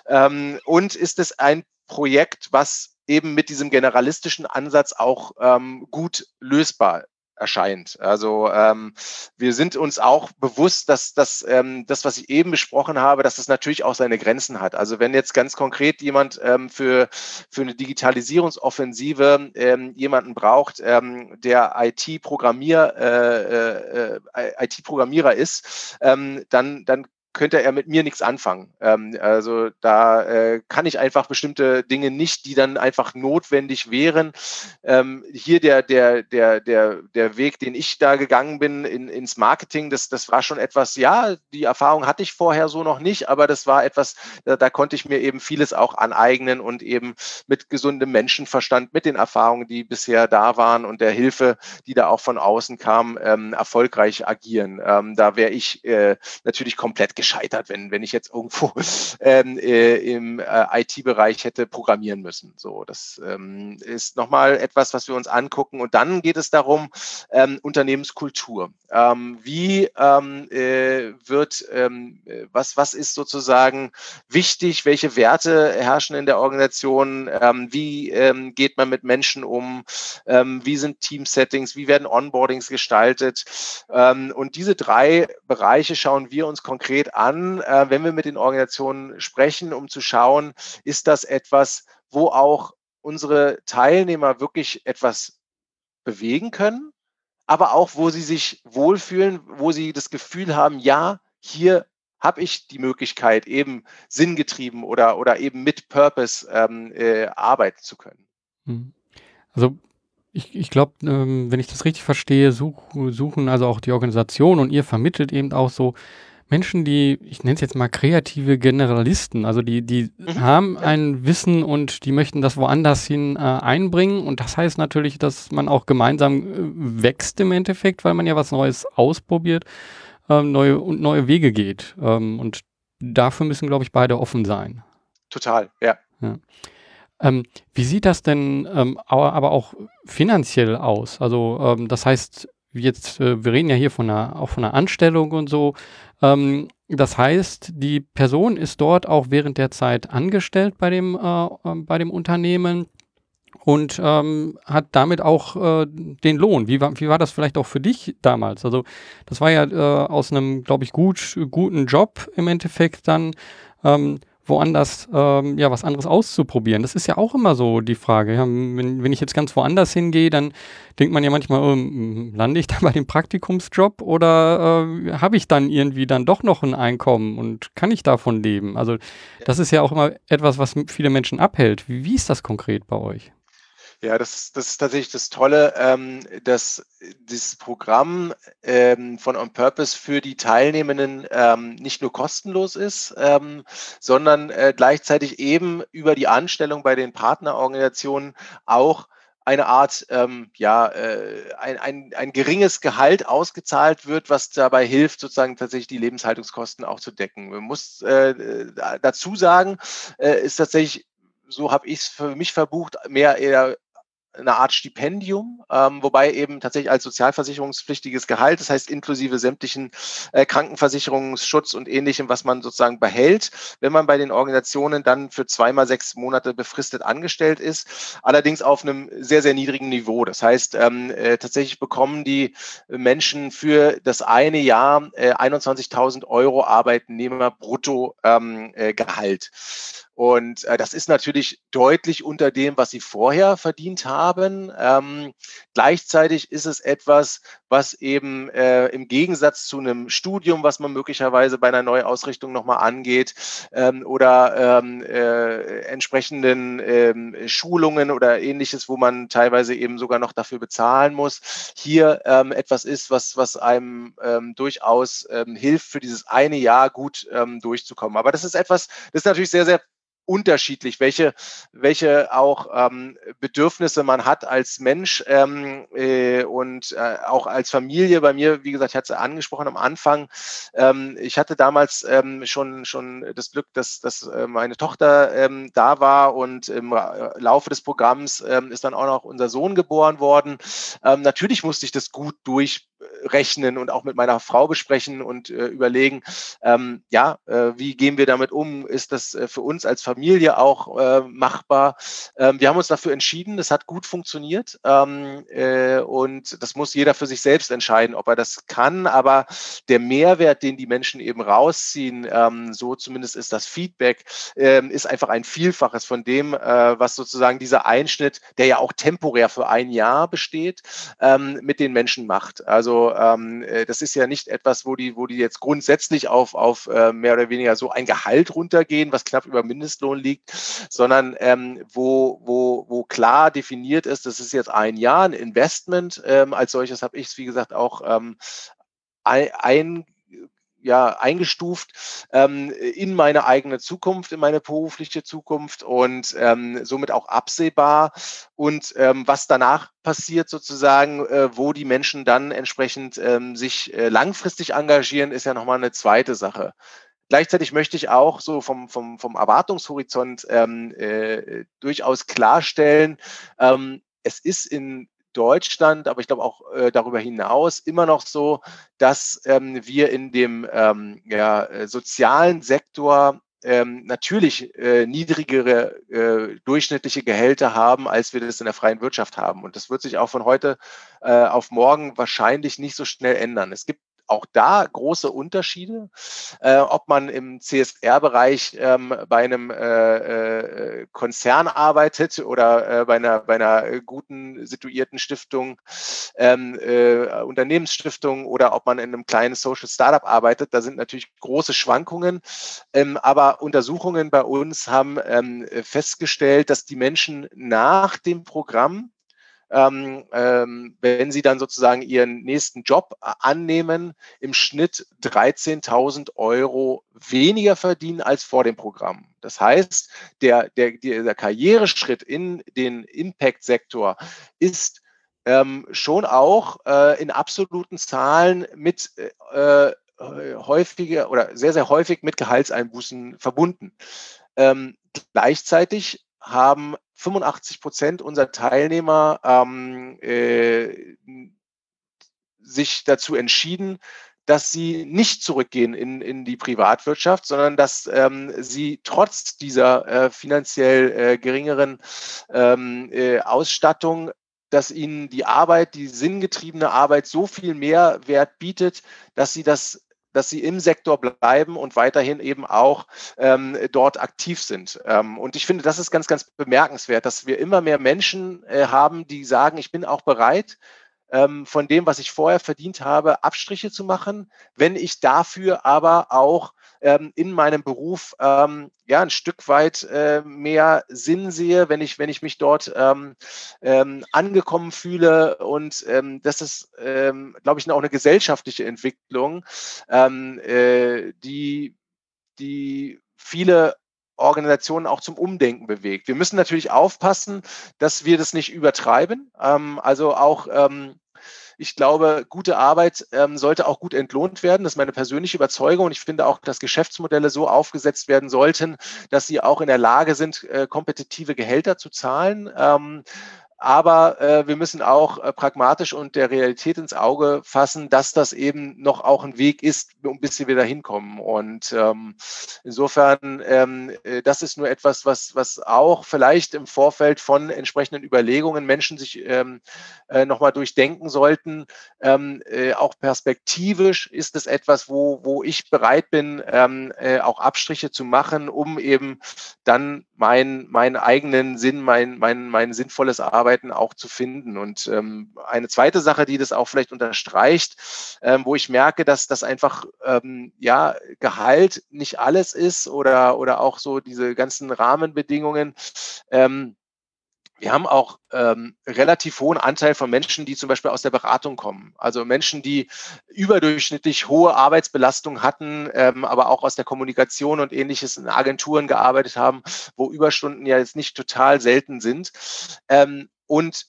Ähm, und ist es ein Projekt, was eben mit diesem generalistischen Ansatz auch ähm, gut lösbar erscheint. Also ähm, wir sind uns auch bewusst, dass, dass ähm, das, was ich eben besprochen habe, dass das natürlich auch seine Grenzen hat. Also wenn jetzt ganz konkret jemand ähm, für, für eine Digitalisierungsoffensive ähm, jemanden braucht, ähm, der IT-Programmier, äh, äh, IT-Programmierer ist, ähm, dann, dann könnte er mit mir nichts anfangen. Ähm, also da äh, kann ich einfach bestimmte Dinge nicht, die dann einfach notwendig wären. Ähm, hier der, der, der, der, der Weg, den ich da gegangen bin in, ins Marketing, das, das war schon etwas, ja, die Erfahrung hatte ich vorher so noch nicht, aber das war etwas, da, da konnte ich mir eben vieles auch aneignen und eben mit gesundem Menschenverstand, mit den Erfahrungen, die bisher da waren und der Hilfe, die da auch von außen kam, ähm, erfolgreich agieren. Ähm, da wäre ich äh, natürlich komplett gescheitert, wenn, wenn ich jetzt irgendwo ähm, äh, im äh, IT-Bereich hätte programmieren müssen. So, das ähm, ist nochmal etwas, was wir uns angucken. Und dann geht es darum, ähm, Unternehmenskultur. Ähm, wie ähm, äh, wird, ähm, was, was ist sozusagen wichtig? Welche Werte herrschen in der Organisation? Wie geht man mit Menschen um? Wie sind Team-Settings? Wie werden Onboardings gestaltet? Und diese drei Bereiche schauen wir uns konkret an, äh, wenn wir mit den Organisationen sprechen, um zu schauen, ist das etwas, wo auch unsere Teilnehmer wirklich etwas bewegen können, aber auch, wo sie sich wohlfühlen, wo sie das Gefühl haben, ja, hier habe ich die Möglichkeit, eben sinngetrieben oder, oder eben mit Purpose ähm, äh, arbeiten zu können. Mhm. Also ich, ich glaube, ähm, wenn ich das richtig verstehe, such, suchen also auch die Organisation und ihr vermittelt eben auch so Menschen, die, ich nenne es jetzt mal kreative Generalisten, also die, die mhm. haben ein Wissen und die möchten das woanders hin äh, einbringen. Und das heißt natürlich, dass man auch gemeinsam äh, wächst im Endeffekt, weil man ja was Neues ausprobiert ähm, neue, und neue Wege geht. Ähm, und dafür müssen, glaube ich, beide offen sein. Total, ja. ja. Ähm, wie sieht das denn ähm, aber auch finanziell aus? Also ähm, das heißt, jetzt, äh, wir reden ja hier von einer, auch von einer Anstellung und so. Ähm, das heißt, die Person ist dort auch während der Zeit angestellt bei dem, äh, ähm, bei dem Unternehmen und ähm, hat damit auch äh, den Lohn. Wie war, wie war das vielleicht auch für dich damals? Also das war ja äh, aus einem, glaube ich, gut, guten Job im Endeffekt dann. Ähm, woanders ähm, ja was anderes auszuprobieren. Das ist ja auch immer so die Frage. Ja, wenn, wenn ich jetzt ganz woanders hingehe, dann denkt man ja manchmal, oh, lande ich dann bei dem Praktikumsjob oder äh, habe ich dann irgendwie dann doch noch ein Einkommen und kann ich davon leben? Also das ist ja auch immer etwas, was viele Menschen abhält. Wie, wie ist das konkret bei euch? Ja, das, das ist tatsächlich das Tolle, ähm, dass dieses Programm ähm, von On Purpose für die Teilnehmenden ähm, nicht nur kostenlos ist, ähm, sondern äh, gleichzeitig eben über die Anstellung bei den Partnerorganisationen auch eine Art, ähm, ja, äh, ein, ein, ein geringes Gehalt ausgezahlt wird, was dabei hilft, sozusagen tatsächlich die Lebenshaltungskosten auch zu decken. Man muss äh, dazu sagen, äh, ist tatsächlich so habe ich es für mich verbucht, mehr eher eine Art Stipendium, ähm, wobei eben tatsächlich als sozialversicherungspflichtiges Gehalt, das heißt inklusive sämtlichen äh, Krankenversicherungsschutz und ähnlichem, was man sozusagen behält, wenn man bei den Organisationen dann für zweimal sechs Monate befristet angestellt ist, allerdings auf einem sehr, sehr niedrigen Niveau. Das heißt, ähm, äh, tatsächlich bekommen die Menschen für das eine Jahr äh, 21.000 Euro Arbeitnehmer brutto ähm, äh, Gehalt. Und äh, das ist natürlich deutlich unter dem, was sie vorher verdient haben. Ähm, gleichzeitig ist es etwas, was eben äh, im Gegensatz zu einem Studium, was man möglicherweise bei einer Neuausrichtung nochmal angeht, ähm, oder ähm, äh, entsprechenden ähm, Schulungen oder ähnliches, wo man teilweise eben sogar noch dafür bezahlen muss, hier ähm, etwas ist, was, was einem ähm, durchaus ähm, hilft, für dieses eine Jahr gut ähm, durchzukommen. Aber das ist etwas, das ist natürlich sehr, sehr unterschiedlich, welche, welche auch ähm, Bedürfnisse man hat als Mensch ähm, äh, und äh, auch als Familie. Bei mir, wie gesagt, ich hatte es angesprochen am Anfang, ähm, ich hatte damals ähm, schon, schon das Glück, dass, dass äh, meine Tochter ähm, da war und im Laufe des Programms ähm, ist dann auch noch unser Sohn geboren worden. Ähm, natürlich musste ich das gut durch durchrechnen und auch mit meiner Frau besprechen und äh, überlegen, ähm, ja, äh, wie gehen wir damit um? Ist das äh, für uns als Familie auch äh, machbar? Ähm, wir haben uns dafür entschieden, das hat gut funktioniert ähm, äh, und das muss jeder für sich selbst entscheiden, ob er das kann, aber der Mehrwert, den die Menschen eben rausziehen, ähm, so zumindest ist das Feedback, ähm, ist einfach ein Vielfaches von dem, äh, was sozusagen dieser Einschnitt, der ja auch temporär für ein Jahr besteht, ähm, mit den Menschen macht. Also ähm, äh, das ist ja nicht etwas, wo die, wo die jetzt grundsätzlich auf, auf äh, mehr oder weniger so ein Gehalt runtergehen, was knapp über Mindestlohn liegt, sondern ähm, wo, wo, wo klar definiert ist, das ist jetzt ein Jahr, ein Investment. Ähm, als solches habe ich es, wie gesagt, auch ähm, ein, ja, eingestuft ähm, in meine eigene Zukunft, in meine berufliche Zukunft und ähm, somit auch absehbar. Und ähm, was danach passiert sozusagen, äh, wo die Menschen dann entsprechend ähm, sich äh, langfristig engagieren, ist ja nochmal eine zweite Sache. Gleichzeitig möchte ich auch so vom, vom, vom Erwartungshorizont ähm, äh, durchaus klarstellen, ähm, es ist in Deutschland, aber ich glaube auch äh, darüber hinaus immer noch so, dass ähm, wir in dem ähm, ja, äh, sozialen Sektor ähm, natürlich äh, niedrigere äh, durchschnittliche Gehälter haben, als wir das in der freien Wirtschaft haben. Und das wird sich auch von heute äh, auf morgen wahrscheinlich nicht so schnell ändern. Es gibt auch da große Unterschiede, äh, ob man im CSR-Bereich ähm, bei einem äh, äh, Konzern arbeitet oder äh, bei, einer, bei einer guten situierten Stiftung, ähm, äh, Unternehmensstiftung oder ob man in einem kleinen Social Startup arbeitet. Da sind natürlich große Schwankungen. Ähm, aber Untersuchungen bei uns haben ähm, festgestellt, dass die Menschen nach dem Programm ähm, ähm, wenn sie dann sozusagen ihren nächsten Job äh, annehmen, im Schnitt 13.000 Euro weniger verdienen als vor dem Programm. Das heißt, der, der, der Karriereschritt in den Impact-Sektor ist ähm, schon auch äh, in absoluten Zahlen mit äh, äh häufige oder sehr, sehr häufig mit Gehaltseinbußen verbunden. Ähm, gleichzeitig haben 85 Prozent unserer Teilnehmer ähm, äh, sich dazu entschieden, dass sie nicht zurückgehen in, in die Privatwirtschaft, sondern dass ähm, sie trotz dieser äh, finanziell äh, geringeren ähm, äh, Ausstattung dass ihnen die Arbeit, die sinngetriebene Arbeit so viel mehr Wert bietet, dass sie das dass sie im Sektor bleiben und weiterhin eben auch ähm, dort aktiv sind. Ähm, und ich finde, das ist ganz, ganz bemerkenswert, dass wir immer mehr Menschen äh, haben, die sagen, ich bin auch bereit, ähm, von dem, was ich vorher verdient habe, Abstriche zu machen, wenn ich dafür aber auch ähm, in meinem Beruf ähm, ja ein Stück weit äh, mehr Sinn sehe, wenn ich, wenn ich mich dort ähm, ähm, angekommen fühle. Und ähm, das ist, ähm, glaube ich, auch eine gesellschaftliche Entwicklung, äh, die, die viele Organisationen auch zum Umdenken bewegt. Wir müssen natürlich aufpassen, dass wir das nicht übertreiben. Also auch ich glaube, gute Arbeit ähm, sollte auch gut entlohnt werden. Das ist meine persönliche Überzeugung. Und ich finde auch, dass Geschäftsmodelle so aufgesetzt werden sollten, dass sie auch in der Lage sind, äh, kompetitive Gehälter zu zahlen. Ähm, aber äh, wir müssen auch äh, pragmatisch und der Realität ins Auge fassen, dass das eben noch auch ein Weg ist, bis wir wieder hinkommen. Und ähm, insofern, ähm, äh, das ist nur etwas, was, was auch vielleicht im Vorfeld von entsprechenden Überlegungen Menschen sich ähm, äh, nochmal durchdenken sollten. Ähm, äh, auch perspektivisch ist es etwas, wo, wo ich bereit bin, ähm, äh, auch Abstriche zu machen, um eben dann mein, meinen eigenen Sinn, mein, mein, mein sinnvolles Arbeiten auch zu finden. Und ähm, eine zweite Sache, die das auch vielleicht unterstreicht, ähm, wo ich merke, dass das einfach ähm, ja Gehalt nicht alles ist oder, oder auch so diese ganzen Rahmenbedingungen. Ähm, wir haben auch ähm, relativ hohen Anteil von Menschen, die zum Beispiel aus der Beratung kommen. Also Menschen, die überdurchschnittlich hohe Arbeitsbelastung hatten, ähm, aber auch aus der Kommunikation und ähnliches in Agenturen gearbeitet haben, wo Überstunden ja jetzt nicht total selten sind. Ähm, und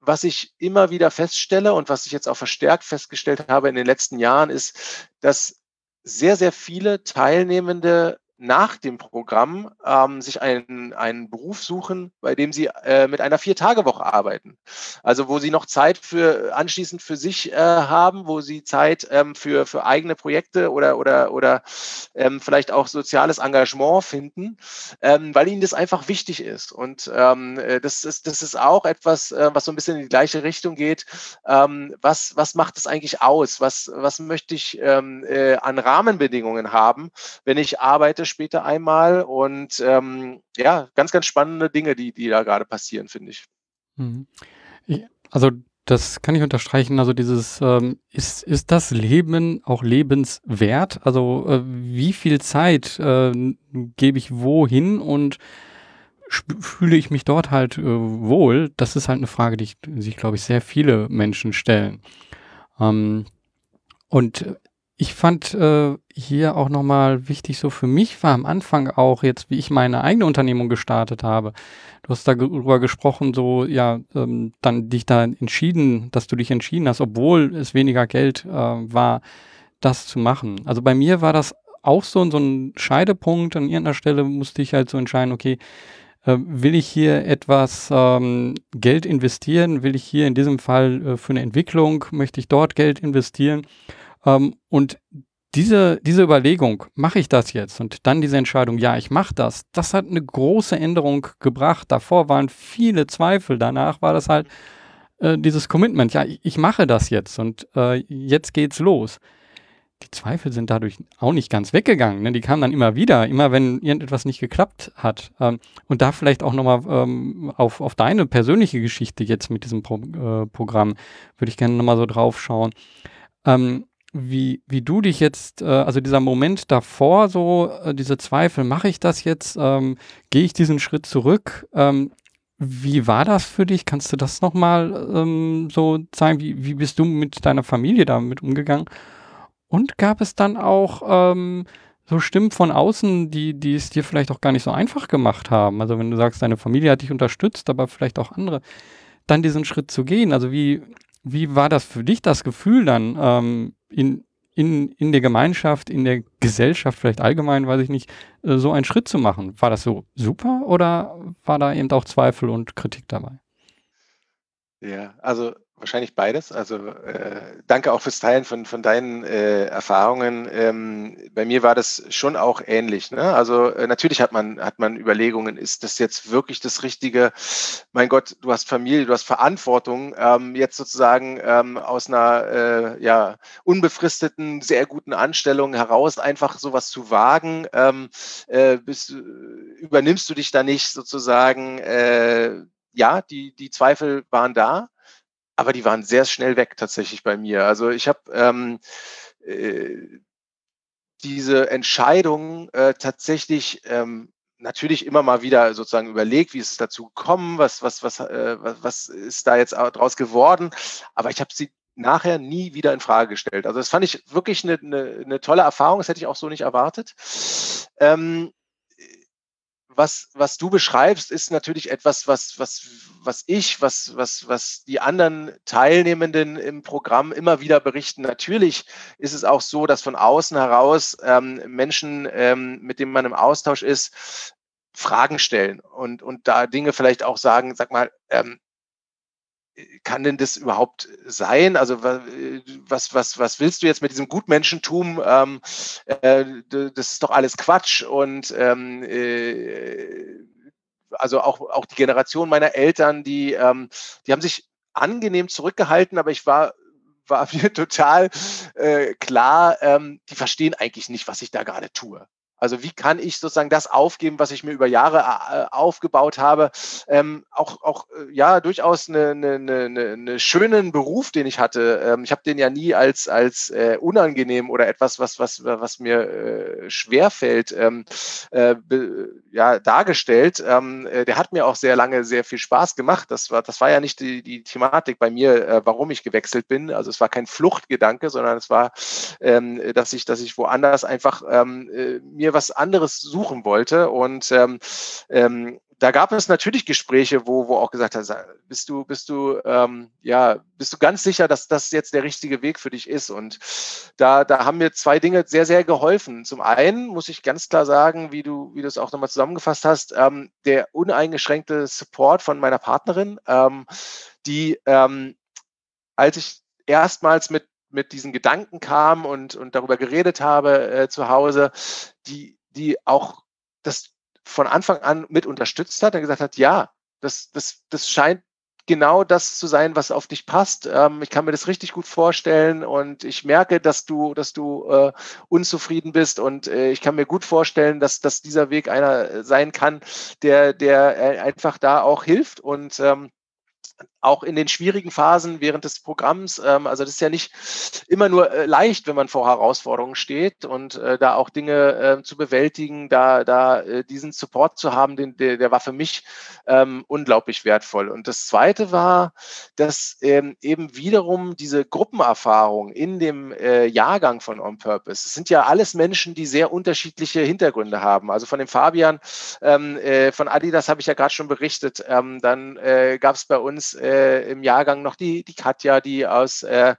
was ich immer wieder feststelle und was ich jetzt auch verstärkt festgestellt habe in den letzten Jahren, ist, dass sehr, sehr viele Teilnehmende nach dem Programm ähm, sich einen, einen Beruf suchen, bei dem sie äh, mit einer Vier-Tage-Woche arbeiten. Also wo sie noch Zeit für anschließend für sich äh, haben, wo sie Zeit ähm, für, für eigene Projekte oder, oder, oder ähm, vielleicht auch soziales Engagement finden, ähm, weil ihnen das einfach wichtig ist. Und ähm, äh, das, ist, das ist auch etwas, äh, was so ein bisschen in die gleiche Richtung geht. Ähm, was, was macht es eigentlich aus? Was, was möchte ich ähm, äh, an Rahmenbedingungen haben, wenn ich arbeite später einmal? Und ähm, ja, ganz, ganz spannende Dinge, die, die da gerade passieren, finde ich. Mhm. Also das kann ich unterstreichen. Also dieses, ähm, ist, ist das Leben auch lebenswert? Also äh, wie viel Zeit äh, gebe ich wohin und fühle ich mich dort halt äh, wohl? Das ist halt eine Frage, die ich, sich, glaube ich, sehr viele Menschen stellen. Ähm, und ich fand äh, hier auch nochmal wichtig, so für mich war am Anfang auch jetzt, wie ich meine eigene Unternehmung gestartet habe. Du hast darüber gesprochen, so, ja, ähm, dann dich da entschieden, dass du dich entschieden hast, obwohl es weniger Geld äh, war, das zu machen. Also bei mir war das auch so, so ein Scheidepunkt. An irgendeiner Stelle musste ich halt so entscheiden, okay, äh, will ich hier etwas ähm, Geld investieren? Will ich hier in diesem Fall äh, für eine Entwicklung, möchte ich dort Geld investieren? Ähm, und diese, diese Überlegung, mache ich das jetzt? Und dann diese Entscheidung, ja, ich mache das, das hat eine große Änderung gebracht. Davor waren viele Zweifel, danach war das halt äh, dieses Commitment, ja, ich, ich, mache das jetzt und äh, jetzt geht's los. Die Zweifel sind dadurch auch nicht ganz weggegangen. Ne? Die kamen dann immer wieder, immer wenn irgendetwas nicht geklappt hat. Ähm, und da vielleicht auch nochmal ähm, auf, auf deine persönliche Geschichte jetzt mit diesem Pro äh, Programm würde ich gerne nochmal so drauf schauen. Ähm, wie, wie du dich jetzt, äh, also dieser Moment davor, so äh, diese Zweifel, mache ich das jetzt, ähm, gehe ich diesen Schritt zurück? Ähm, wie war das für dich? Kannst du das nochmal ähm, so zeigen? Wie, wie bist du mit deiner Familie damit umgegangen? Und gab es dann auch ähm, so Stimmen von außen, die, die es dir vielleicht auch gar nicht so einfach gemacht haben? Also wenn du sagst, deine Familie hat dich unterstützt, aber vielleicht auch andere, dann diesen Schritt zu gehen. Also wie, wie war das für dich, das Gefühl dann, ähm, in, in, in der Gemeinschaft, in der Gesellschaft, vielleicht allgemein, weiß ich nicht, äh, so einen Schritt zu machen? War das so super oder war da eben auch Zweifel und Kritik dabei? Ja, also Wahrscheinlich beides. Also äh, danke auch fürs Teilen von, von deinen äh, Erfahrungen. Ähm, bei mir war das schon auch ähnlich. Ne? Also äh, natürlich hat man, hat man Überlegungen, ist das jetzt wirklich das Richtige? Mein Gott, du hast Familie, du hast Verantwortung, ähm, jetzt sozusagen ähm, aus einer äh, ja, unbefristeten, sehr guten Anstellung heraus einfach sowas zu wagen. Ähm, äh, bist, übernimmst du dich da nicht sozusagen? Äh, ja, die, die Zweifel waren da aber die waren sehr schnell weg tatsächlich bei mir. Also ich habe ähm, äh, diese Entscheidung äh, tatsächlich ähm, natürlich immer mal wieder sozusagen überlegt, wie ist es dazu gekommen, was, was, was, äh, was, was ist da jetzt draus geworden. Aber ich habe sie nachher nie wieder in Frage gestellt. Also das fand ich wirklich eine, eine, eine tolle Erfahrung, das hätte ich auch so nicht erwartet. Ähm, was, was du beschreibst, ist natürlich etwas, was, was, was ich, was, was, was die anderen Teilnehmenden im Programm immer wieder berichten. Natürlich ist es auch so, dass von außen heraus ähm, Menschen, ähm, mit denen man im Austausch ist, Fragen stellen und, und da Dinge vielleicht auch sagen, sag mal, ähm, kann denn das überhaupt sein? Also was, was, was willst du jetzt mit diesem Gutmenschentum? Ähm, äh, das ist doch alles Quatsch. Und ähm, äh, also auch, auch die Generation meiner Eltern, die, ähm, die haben sich angenehm zurückgehalten, aber ich war war mir total äh, klar, ähm, die verstehen eigentlich nicht, was ich da gerade tue. Also wie kann ich sozusagen das aufgeben, was ich mir über Jahre äh, aufgebaut habe? Ähm, auch, auch äh, ja durchaus einen eine, eine, eine schönen Beruf, den ich hatte. Ähm, ich habe den ja nie als als äh, unangenehm oder etwas, was was was mir äh, schwer fällt, ähm, äh, ja dargestellt. Ähm, äh, der hat mir auch sehr lange sehr viel Spaß gemacht. Das war das war ja nicht die, die Thematik bei mir, warum ich gewechselt bin. Also es war kein Fluchtgedanke, sondern es war, ähm, dass ich dass ich woanders einfach ähm, äh, mir was anderes suchen wollte und ähm, ähm, da gab es natürlich Gespräche, wo, wo auch gesagt hat, bist du, bist du, ähm, ja, bist du ganz sicher, dass das jetzt der richtige Weg für dich ist? Und da, da haben mir zwei Dinge sehr, sehr geholfen. Zum einen muss ich ganz klar sagen, wie du, wie du es auch nochmal zusammengefasst hast, ähm, der uneingeschränkte Support von meiner Partnerin, ähm, die, ähm, als ich erstmals mit mit diesen Gedanken kam und, und darüber geredet habe äh, zu Hause, die, die auch das von Anfang an mit unterstützt hat und gesagt hat, ja, das, das, das scheint genau das zu sein, was auf dich passt. Ähm, ich kann mir das richtig gut vorstellen und ich merke, dass du, dass du äh, unzufrieden bist und äh, ich kann mir gut vorstellen, dass, dass dieser Weg einer sein kann, der, der äh, einfach da auch hilft und ähm, auch in den schwierigen Phasen während des Programms. Ähm, also das ist ja nicht immer nur äh, leicht, wenn man vor Herausforderungen steht und äh, da auch Dinge äh, zu bewältigen, da, da äh, diesen Support zu haben, den, der, der war für mich ähm, unglaublich wertvoll. Und das Zweite war, dass ähm, eben wiederum diese Gruppenerfahrung in dem äh, Jahrgang von On Purpose, es sind ja alles Menschen, die sehr unterschiedliche Hintergründe haben. Also von dem Fabian, ähm, äh, von Adidas habe ich ja gerade schon berichtet. Ähm, dann gab es bei uns äh, im Jahrgang noch die, die Katja, die aus, äh,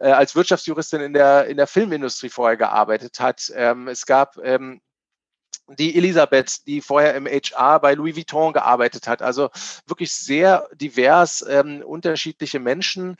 äh, als Wirtschaftsjuristin in der, in der Filmindustrie vorher gearbeitet hat. Ähm, es gab ähm, die Elisabeth, die vorher im HR bei Louis Vuitton gearbeitet hat. Also wirklich sehr divers, ähm, unterschiedliche Menschen,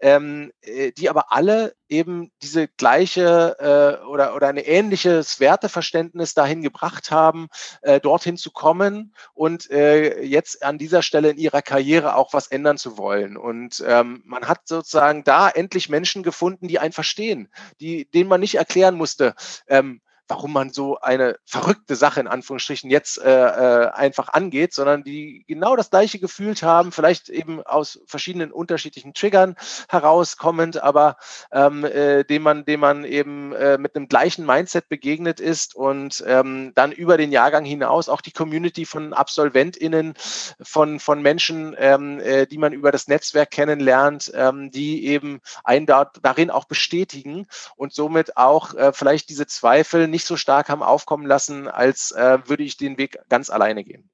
ähm, äh, die aber alle eben diese gleiche äh, oder, oder ein ähnliches Werteverständnis dahin gebracht haben, äh, dorthin zu kommen und äh, jetzt an dieser Stelle in ihrer Karriere auch was ändern zu wollen. Und ähm, man hat sozusagen da endlich Menschen gefunden, die einen verstehen, die, denen man nicht erklären musste, ähm, warum man so eine verrückte Sache in Anführungsstrichen jetzt äh, äh, einfach angeht, sondern die genau das gleiche gefühlt haben, vielleicht eben aus verschiedenen unterschiedlichen Triggern herauskommend, aber ähm, äh, dem man, dem man eben äh, mit einem gleichen Mindset begegnet ist und ähm, dann über den Jahrgang hinaus auch die Community von AbsolventInnen, von, von Menschen, ähm, äh, die man über das Netzwerk kennenlernt, ähm, die eben einen da, darin auch bestätigen und somit auch äh, vielleicht diese Zweifel nicht nicht so stark haben aufkommen lassen, als äh, würde ich den Weg ganz alleine gehen.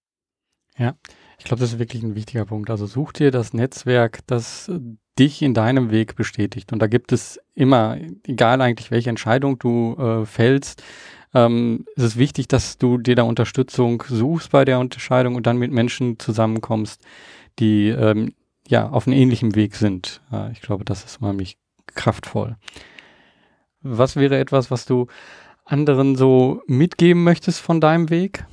Ja, ich glaube, das ist wirklich ein wichtiger Punkt. Also such dir das Netzwerk, das dich in deinem Weg bestätigt. Und da gibt es immer, egal eigentlich welche Entscheidung du äh, fällst, ähm, es ist wichtig, dass du dir da Unterstützung suchst bei der Entscheidung und dann mit Menschen zusammenkommst, die ähm, ja auf einem ähnlichen Weg sind. Äh, ich glaube, das ist unheimlich kraftvoll. Was wäre etwas, was du anderen so mitgeben möchtest von deinem Weg?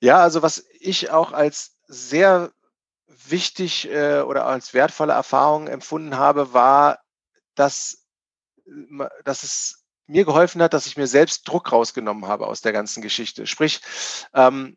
Ja, also was ich auch als sehr wichtig äh, oder als wertvolle Erfahrung empfunden habe, war, dass, dass es mir geholfen hat, dass ich mir selbst Druck rausgenommen habe aus der ganzen Geschichte. Sprich, ähm,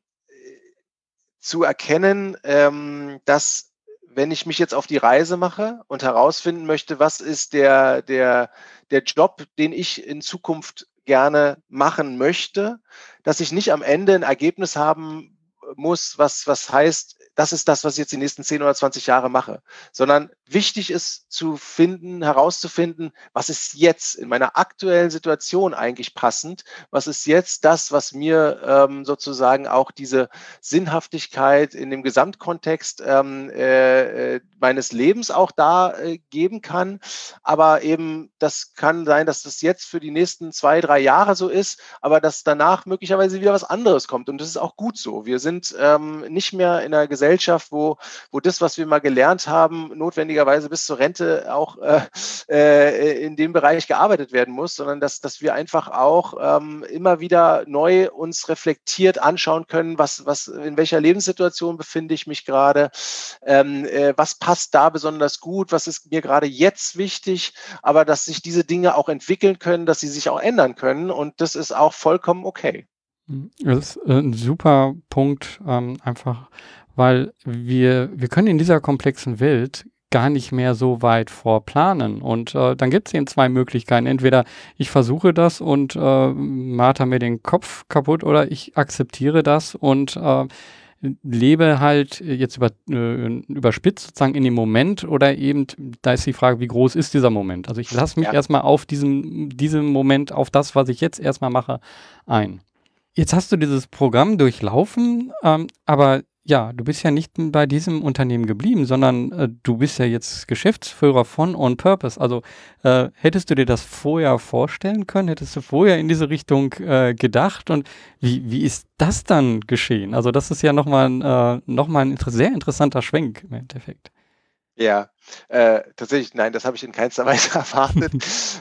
zu erkennen, ähm, dass wenn ich mich jetzt auf die Reise mache und herausfinden möchte, was ist der, der, der Job, den ich in Zukunft gerne machen möchte, dass ich nicht am Ende ein Ergebnis haben muss, was, was heißt, das ist das, was ich jetzt die nächsten 10 oder 20 Jahre mache, sondern wichtig ist zu finden, herauszufinden, was ist jetzt in meiner aktuellen Situation eigentlich passend, was ist jetzt das, was mir ähm, sozusagen auch diese Sinnhaftigkeit in dem Gesamtkontext ähm, äh, äh meines Lebens auch da äh, geben kann. Aber eben, das kann sein, dass das jetzt für die nächsten zwei, drei Jahre so ist, aber dass danach möglicherweise wieder was anderes kommt. Und das ist auch gut so. Wir sind ähm, nicht mehr in einer Gesellschaft, wo, wo das, was wir mal gelernt haben, notwendigerweise bis zur Rente auch äh, äh, in dem Bereich gearbeitet werden muss, sondern dass, dass wir einfach auch ähm, immer wieder neu uns reflektiert anschauen können, was, was, in welcher Lebenssituation befinde ich mich gerade, ähm, äh, was passt da besonders gut, was ist mir gerade jetzt wichtig, aber dass sich diese Dinge auch entwickeln können, dass sie sich auch ändern können und das ist auch vollkommen okay. Das ist äh, ein super Punkt, ähm, einfach weil wir, wir können in dieser komplexen Welt gar nicht mehr so weit vorplanen. Und äh, dann gibt es eben zwei Möglichkeiten. Entweder ich versuche das und äh, marter mir den Kopf kaputt oder ich akzeptiere das und äh, lebe halt jetzt über, äh, überspitzt sozusagen in dem Moment oder eben, da ist die Frage, wie groß ist dieser Moment? Also ich lasse mich ja. erstmal auf diesem, diesem Moment, auf das, was ich jetzt erstmal mache, ein. Jetzt hast du dieses Programm durchlaufen, ähm, aber ja, du bist ja nicht bei diesem Unternehmen geblieben, sondern äh, du bist ja jetzt Geschäftsführer von On Purpose. Also äh, hättest du dir das vorher vorstellen können? Hättest du vorher in diese Richtung äh, gedacht? Und wie, wie ist das dann geschehen? Also das ist ja nochmal äh, noch ein inter sehr interessanter Schwenk im Endeffekt. Ja, äh, tatsächlich, nein, das habe ich in keinster Weise erwartet.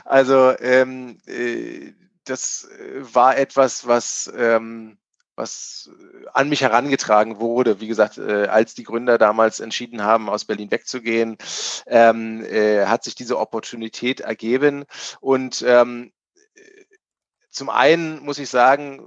also ähm, äh, das äh, war etwas, was, ähm, was äh, an mich herangetragen wurde. Wie gesagt, äh, als die Gründer damals entschieden haben, aus Berlin wegzugehen, ähm, äh, hat sich diese Opportunität ergeben. Und ähm, zum einen muss ich sagen,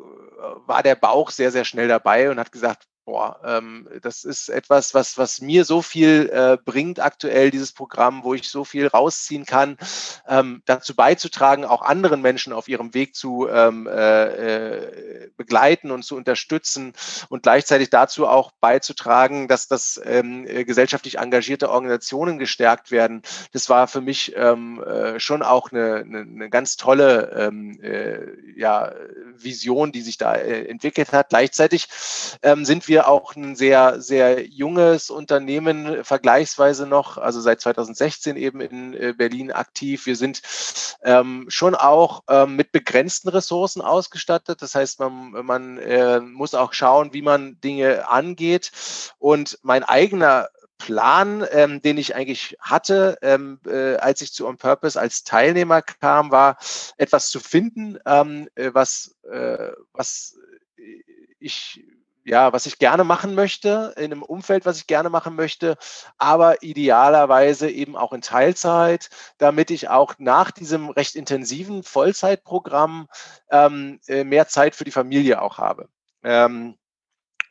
war der Bauch sehr, sehr schnell dabei und hat gesagt, Boah, ähm, das ist etwas, was, was mir so viel äh, bringt aktuell, dieses Programm, wo ich so viel rausziehen kann, ähm, dazu beizutragen, auch anderen Menschen auf ihrem Weg zu ähm, äh, äh, begleiten und zu unterstützen und gleichzeitig dazu auch beizutragen, dass das ähm, äh, gesellschaftlich engagierte Organisationen gestärkt werden. Das war für mich ähm, äh, schon auch eine, eine, eine ganz tolle ähm, äh, ja, Vision, die sich da entwickelt hat. Gleichzeitig sind wir wir auch ein sehr, sehr junges Unternehmen, vergleichsweise noch, also seit 2016 eben in äh, Berlin aktiv. Wir sind ähm, schon auch ähm, mit begrenzten Ressourcen ausgestattet. Das heißt, man, man äh, muss auch schauen, wie man Dinge angeht. Und mein eigener Plan, ähm, den ich eigentlich hatte, ähm, äh, als ich zu On Purpose als Teilnehmer kam, war etwas zu finden, ähm, äh, was, äh, was ich ja, was ich gerne machen möchte, in einem Umfeld, was ich gerne machen möchte, aber idealerweise eben auch in Teilzeit, damit ich auch nach diesem recht intensiven Vollzeitprogramm ähm, äh, mehr Zeit für die Familie auch habe. Ähm,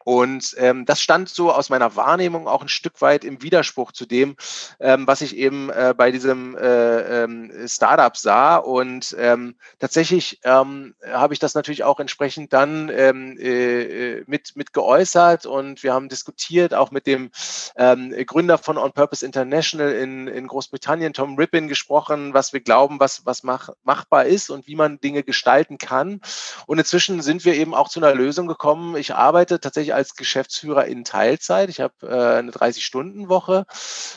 und ähm, das stand so aus meiner Wahrnehmung auch ein Stück weit im Widerspruch zu dem, ähm, was ich eben äh, bei diesem äh, ähm, Startup sah. Und ähm, tatsächlich ähm, habe ich das natürlich auch entsprechend dann ähm, äh, mit, mit geäußert und wir haben diskutiert, auch mit dem ähm, Gründer von On Purpose International in, in Großbritannien, Tom Rippin, gesprochen, was wir glauben, was, was mach, machbar ist und wie man Dinge gestalten kann. Und inzwischen sind wir eben auch zu einer Lösung gekommen. Ich arbeite tatsächlich als Geschäftsführer in Teilzeit. Ich habe äh, eine 30-Stunden-Woche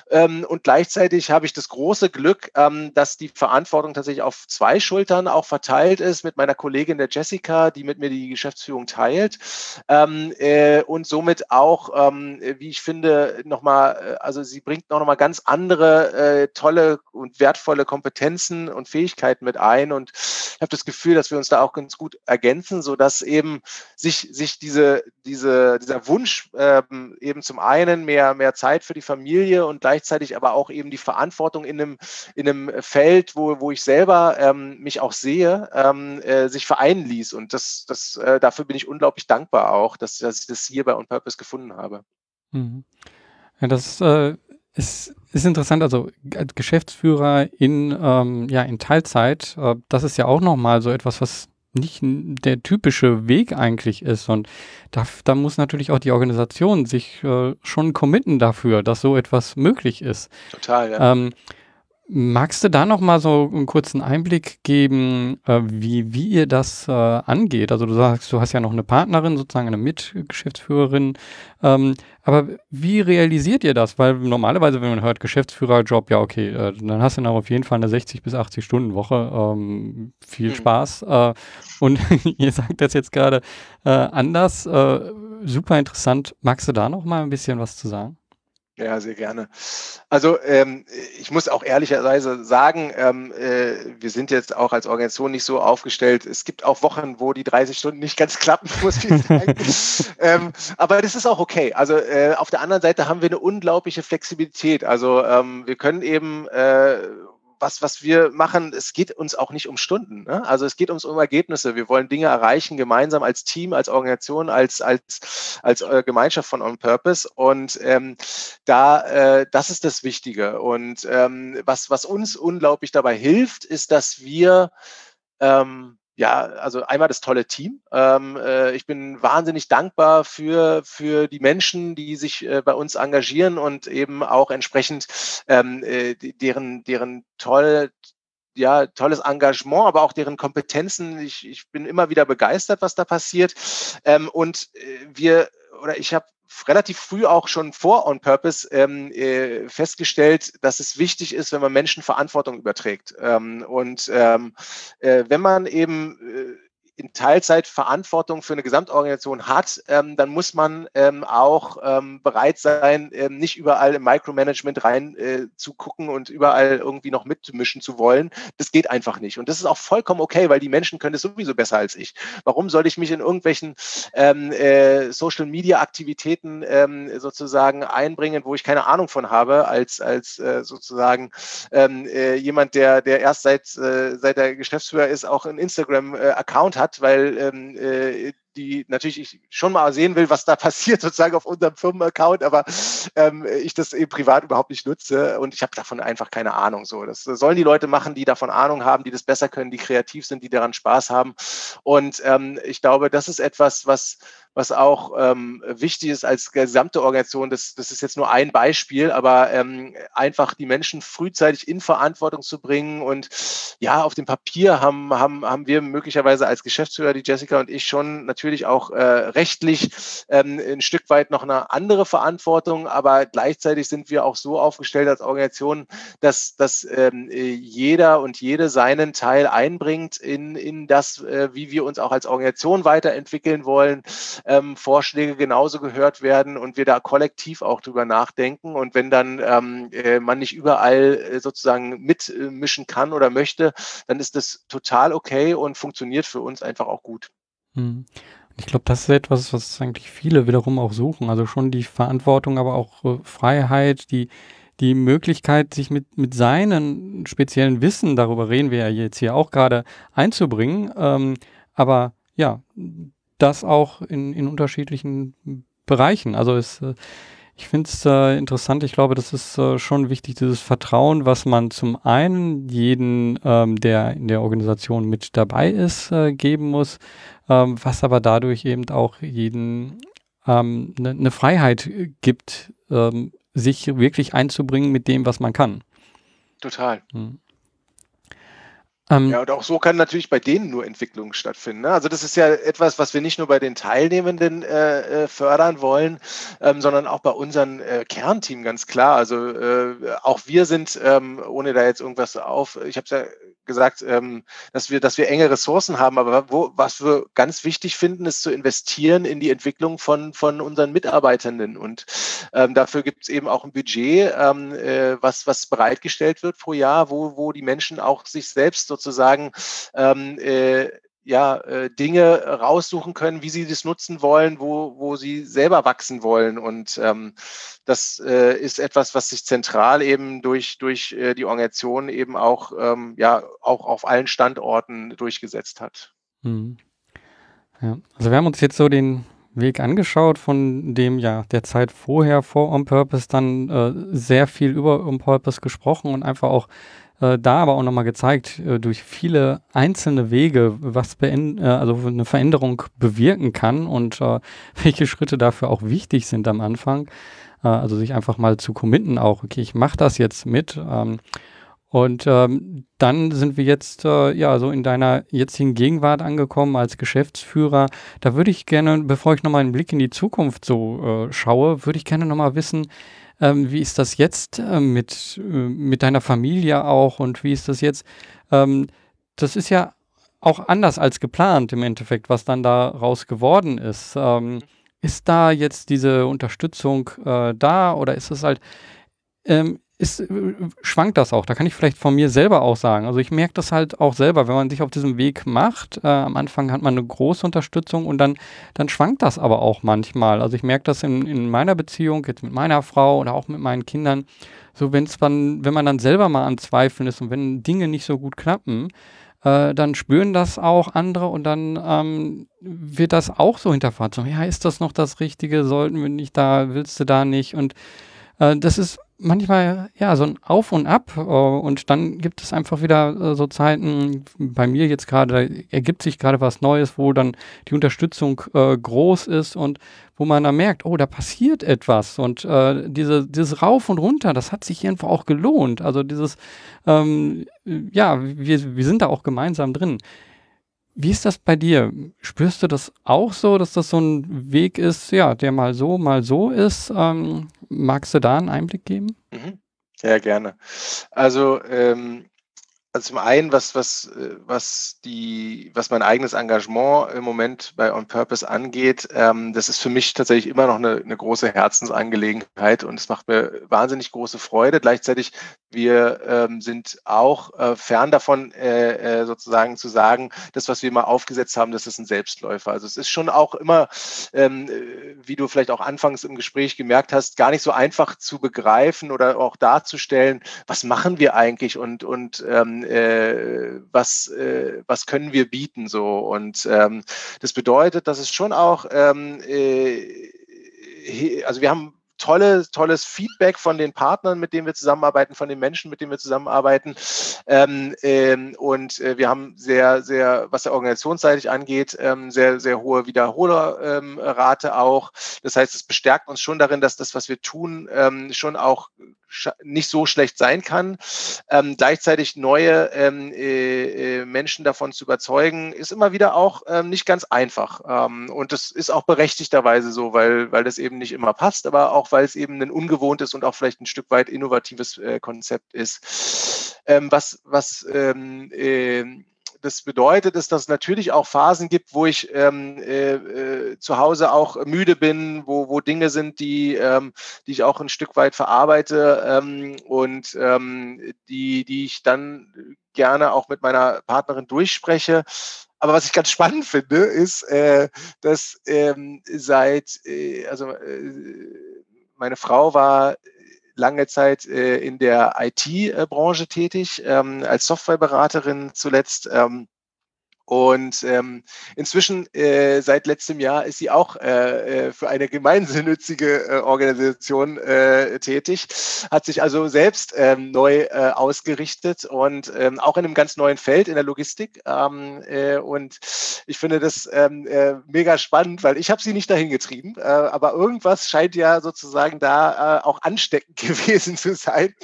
ähm, und gleichzeitig habe ich das große Glück, ähm, dass die Verantwortung tatsächlich auf zwei Schultern auch verteilt ist mit meiner Kollegin der Jessica, die mit mir die Geschäftsführung teilt. Ähm, äh, und somit auch, ähm, wie ich finde, nochmal, äh, also sie bringt noch mal ganz andere äh, tolle und wertvolle Kompetenzen und Fähigkeiten mit ein. Und ich habe das Gefühl, dass wir uns da auch ganz gut ergänzen, sodass eben sich, sich diese, diese dieser Wunsch ähm, eben zum einen mehr, mehr Zeit für die Familie und gleichzeitig aber auch eben die Verantwortung in einem, in einem Feld, wo, wo ich selber ähm, mich auch sehe, ähm, äh, sich vereinen ließ. Und das, das, äh, dafür bin ich unglaublich dankbar auch, dass, dass ich das hier bei On Purpose gefunden habe. Mhm. Ja, das äh, ist, ist interessant. Also als Geschäftsführer in, ähm, ja, in Teilzeit, äh, das ist ja auch nochmal so etwas, was nicht der typische Weg eigentlich ist. Und da, da muss natürlich auch die Organisation sich äh, schon committen dafür, dass so etwas möglich ist. Total, ja. Ähm, Magst du da noch mal so einen kurzen Einblick geben, äh, wie, wie ihr das äh, angeht? Also du sagst, du hast ja noch eine Partnerin, sozusagen eine Mitgeschäftsführerin. Ähm, aber wie realisiert ihr das? Weil normalerweise, wenn man hört Geschäftsführerjob, ja okay, äh, dann hast du dann auf jeden Fall eine 60 bis 80 Stunden Woche. Ähm, viel mhm. Spaß. Äh, und ihr sagt das jetzt gerade äh, anders. Äh, super interessant. Magst du da noch mal ein bisschen was zu sagen? Ja, sehr gerne. Also ähm, ich muss auch ehrlicherweise sagen, ähm, äh, wir sind jetzt auch als Organisation nicht so aufgestellt. Es gibt auch Wochen, wo die 30 Stunden nicht ganz klappen, muss ich sagen. ähm, aber das ist auch okay. Also äh, auf der anderen Seite haben wir eine unglaubliche Flexibilität. Also ähm, wir können eben äh, was, was wir machen, es geht uns auch nicht um Stunden. Ne? Also es geht uns um Ergebnisse. Wir wollen Dinge erreichen, gemeinsam als Team, als Organisation, als, als, als äh, Gemeinschaft von On Purpose. Und ähm, da, äh, das ist das Wichtige. Und ähm, was, was uns unglaublich dabei hilft, ist, dass wir ähm, ja, also einmal das tolle Team. Ähm, äh, ich bin wahnsinnig dankbar für, für die Menschen, die sich äh, bei uns engagieren und eben auch entsprechend ähm, äh, deren, deren toll, ja, tolles Engagement, aber auch deren Kompetenzen. Ich, ich bin immer wieder begeistert, was da passiert. Ähm, und äh, wir, oder ich habe relativ früh auch schon vor On Purpose ähm, äh, festgestellt, dass es wichtig ist, wenn man Menschen Verantwortung überträgt. Ähm, und ähm, äh, wenn man eben äh, in Teilzeit Verantwortung für eine Gesamtorganisation hat, ähm, dann muss man ähm, auch ähm, bereit sein, ähm, nicht überall im Micromanagement rein äh, und überall irgendwie noch mitmischen zu wollen. Das geht einfach nicht. Und das ist auch vollkommen okay, weil die Menschen können es sowieso besser als ich. Warum soll ich mich in irgendwelchen ähm, äh, Social Media Aktivitäten ähm, sozusagen einbringen, wo ich keine Ahnung von habe, als, als äh, sozusagen äh, jemand, der, der erst seit, äh, seit der Geschäftsführer ist, auch einen Instagram-Account äh, hat hat, weil ähm, äh, die natürlich ich schon mal sehen will, was da passiert, sozusagen auf unserem Firmenaccount, aber ähm, ich das eben privat überhaupt nicht nutze und ich habe davon einfach keine Ahnung. So, das sollen die Leute machen, die davon Ahnung haben, die das besser können, die kreativ sind, die daran Spaß haben. Und ähm, ich glaube, das ist etwas, was was auch ähm, wichtig ist als gesamte Organisation. Das, das ist jetzt nur ein Beispiel, aber ähm, einfach die Menschen frühzeitig in Verantwortung zu bringen. Und ja, auf dem Papier haben, haben, haben wir möglicherweise als Geschäftsführer, die Jessica und ich, schon natürlich natürlich auch äh, rechtlich ähm, ein Stück weit noch eine andere Verantwortung, aber gleichzeitig sind wir auch so aufgestellt als Organisation, dass, dass ähm, jeder und jede seinen Teil einbringt in, in das, äh, wie wir uns auch als Organisation weiterentwickeln wollen, ähm, Vorschläge genauso gehört werden und wir da kollektiv auch drüber nachdenken. Und wenn dann ähm, äh, man nicht überall äh, sozusagen mitmischen kann oder möchte, dann ist das total okay und funktioniert für uns einfach auch gut. Hm. Ich glaube, das ist etwas, was eigentlich viele wiederum auch suchen. Also schon die Verantwortung, aber auch äh, Freiheit, die, die Möglichkeit, sich mit, mit seinen speziellen Wissen, darüber reden wir ja jetzt hier auch gerade, einzubringen. Ähm, aber ja, das auch in, in unterschiedlichen Bereichen. Also es äh, ich finde es äh, interessant. Ich glaube, das ist äh, schon wichtig, dieses Vertrauen, was man zum einen jeden, ähm, der in der Organisation mit dabei ist, äh, geben muss, ähm, was aber dadurch eben auch jeden eine ähm, ne, ne Freiheit gibt, ähm, sich wirklich einzubringen mit dem, was man kann. Total. Hm. Ähm, ja, und auch so kann natürlich bei denen nur Entwicklung stattfinden. Ne? Also das ist ja etwas, was wir nicht nur bei den Teilnehmenden äh, äh, fördern wollen, ähm, sondern auch bei unserem äh, Kernteam ganz klar. Also äh, auch wir sind, ähm, ohne da jetzt irgendwas auf, ich habe es ja gesagt, ähm, dass wir, dass wir enge Ressourcen haben, aber wo, was wir ganz wichtig finden, ist zu investieren in die Entwicklung von, von unseren Mitarbeitenden. Und ähm, dafür gibt es eben auch ein Budget, ähm, äh, was, was bereitgestellt wird pro Jahr, wo, wo die Menschen auch sich selbst sozusagen ähm, äh, ja, äh, Dinge raussuchen können, wie sie das nutzen wollen, wo, wo sie selber wachsen wollen. Und ähm, das äh, ist etwas, was sich zentral eben durch, durch äh, die Organisation eben auch, ähm, ja, auch auf allen Standorten durchgesetzt hat. Mhm. Ja, also wir haben uns jetzt so den Weg angeschaut, von dem ja der Zeit vorher vor On Purpose dann äh, sehr viel über On Purpose gesprochen und einfach auch äh, da aber auch nochmal gezeigt, äh, durch viele einzelne Wege, was äh, also eine Veränderung bewirken kann und äh, welche Schritte dafür auch wichtig sind am Anfang. Äh, also sich einfach mal zu committen auch, okay, ich mache das jetzt mit. Ähm, und ähm, dann sind wir jetzt äh, ja so in deiner jetzigen Gegenwart angekommen als Geschäftsführer. Da würde ich gerne, bevor ich nochmal einen Blick in die Zukunft so schaue, würde ich gerne nochmal wissen, ähm, wie ist das jetzt äh, mit, äh, mit deiner Familie auch und wie ist das jetzt? Ähm, das ist ja auch anders als geplant im Endeffekt, was dann daraus geworden ist. Ähm, ist da jetzt diese Unterstützung äh, da oder ist es halt, ähm, ist, äh, schwankt das auch. Da kann ich vielleicht von mir selber auch sagen. Also ich merke das halt auch selber, wenn man sich auf diesem Weg macht. Äh, am Anfang hat man eine große Unterstützung und dann, dann schwankt das aber auch manchmal. Also ich merke das in, in meiner Beziehung, jetzt mit meiner Frau oder auch mit meinen Kindern. So, wenn's dann, wenn man dann selber mal an Zweifeln ist und wenn Dinge nicht so gut klappen, äh, dann spüren das auch andere und dann ähm, wird das auch so hinterfragt. So, ja, ist das noch das Richtige? Sollten wir nicht da, willst du da nicht? Und äh, das ist manchmal ja so ein Auf und Ab äh, und dann gibt es einfach wieder äh, so Zeiten, bei mir jetzt gerade ergibt sich gerade was Neues, wo dann die Unterstützung äh, groß ist und wo man dann merkt, oh, da passiert etwas und äh, diese, dieses Rauf und Runter, das hat sich einfach auch gelohnt. Also dieses, ähm, ja, wir, wir sind da auch gemeinsam drin. Wie ist das bei dir? Spürst du das auch so, dass das so ein Weg ist, ja, der mal so, mal so ist? Ähm, magst du da einen Einblick geben? Mhm. Ja, gerne. Also ähm, also zum einen, was, was, äh, was, die, was mein eigenes Engagement im Moment bei On Purpose angeht, ähm, das ist für mich tatsächlich immer noch eine, eine große Herzensangelegenheit und es macht mir wahnsinnig große Freude. Gleichzeitig, wir ähm, sind auch äh, fern davon, äh, äh, sozusagen zu sagen, das, was wir mal aufgesetzt haben, das ist ein Selbstläufer. Also es ist schon auch immer, ähm, wie du vielleicht auch anfangs im Gespräch gemerkt hast, gar nicht so einfach zu begreifen oder auch darzustellen, was machen wir eigentlich und, und ähm, äh, was, äh, was können wir bieten so. Und ähm, das bedeutet, dass es schon auch, ähm, äh, also wir haben tolle, tolles Feedback von den Partnern, mit denen wir zusammenarbeiten, von den Menschen, mit denen wir zusammenarbeiten. Ähm, ähm, und äh, wir haben sehr, sehr, was der organisationsseitig angeht, ähm, sehr, sehr hohe Wiederholerrate auch. Das heißt, es bestärkt uns schon darin, dass das, was wir tun, ähm, schon auch nicht so schlecht sein kann. Ähm, gleichzeitig neue ähm, äh, äh, Menschen davon zu überzeugen, ist immer wieder auch ähm, nicht ganz einfach. Ähm, und das ist auch berechtigterweise so, weil, weil das eben nicht immer passt, aber auch weil es eben ein ungewohntes und auch vielleicht ein Stück weit innovatives äh, Konzept ist. Ähm, was was ähm, äh, das bedeutet, dass das natürlich auch Phasen gibt, wo ich ähm, äh, äh, zu Hause auch müde bin, wo, wo Dinge sind, die, ähm, die ich auch ein Stück weit verarbeite ähm, und ähm, die, die ich dann gerne auch mit meiner Partnerin durchspreche. Aber was ich ganz spannend finde, ist, äh, dass ähm, seit, äh, also äh, meine Frau war lange Zeit äh, in der IT-Branche tätig, ähm, als Softwareberaterin zuletzt. Ähm, und ähm, inzwischen, äh, seit letztem Jahr, ist sie auch äh, äh, für eine gemeinnützige äh, Organisation äh, tätig, hat sich also selbst ähm, neu äh, ausgerichtet und ähm, auch in einem ganz neuen Feld in der Logistik. Ähm, äh, und ich finde das ähm, äh, mega spannend, weil ich habe sie nicht dahin getrieben, äh, aber irgendwas scheint ja sozusagen da äh, auch ansteckend gewesen zu sein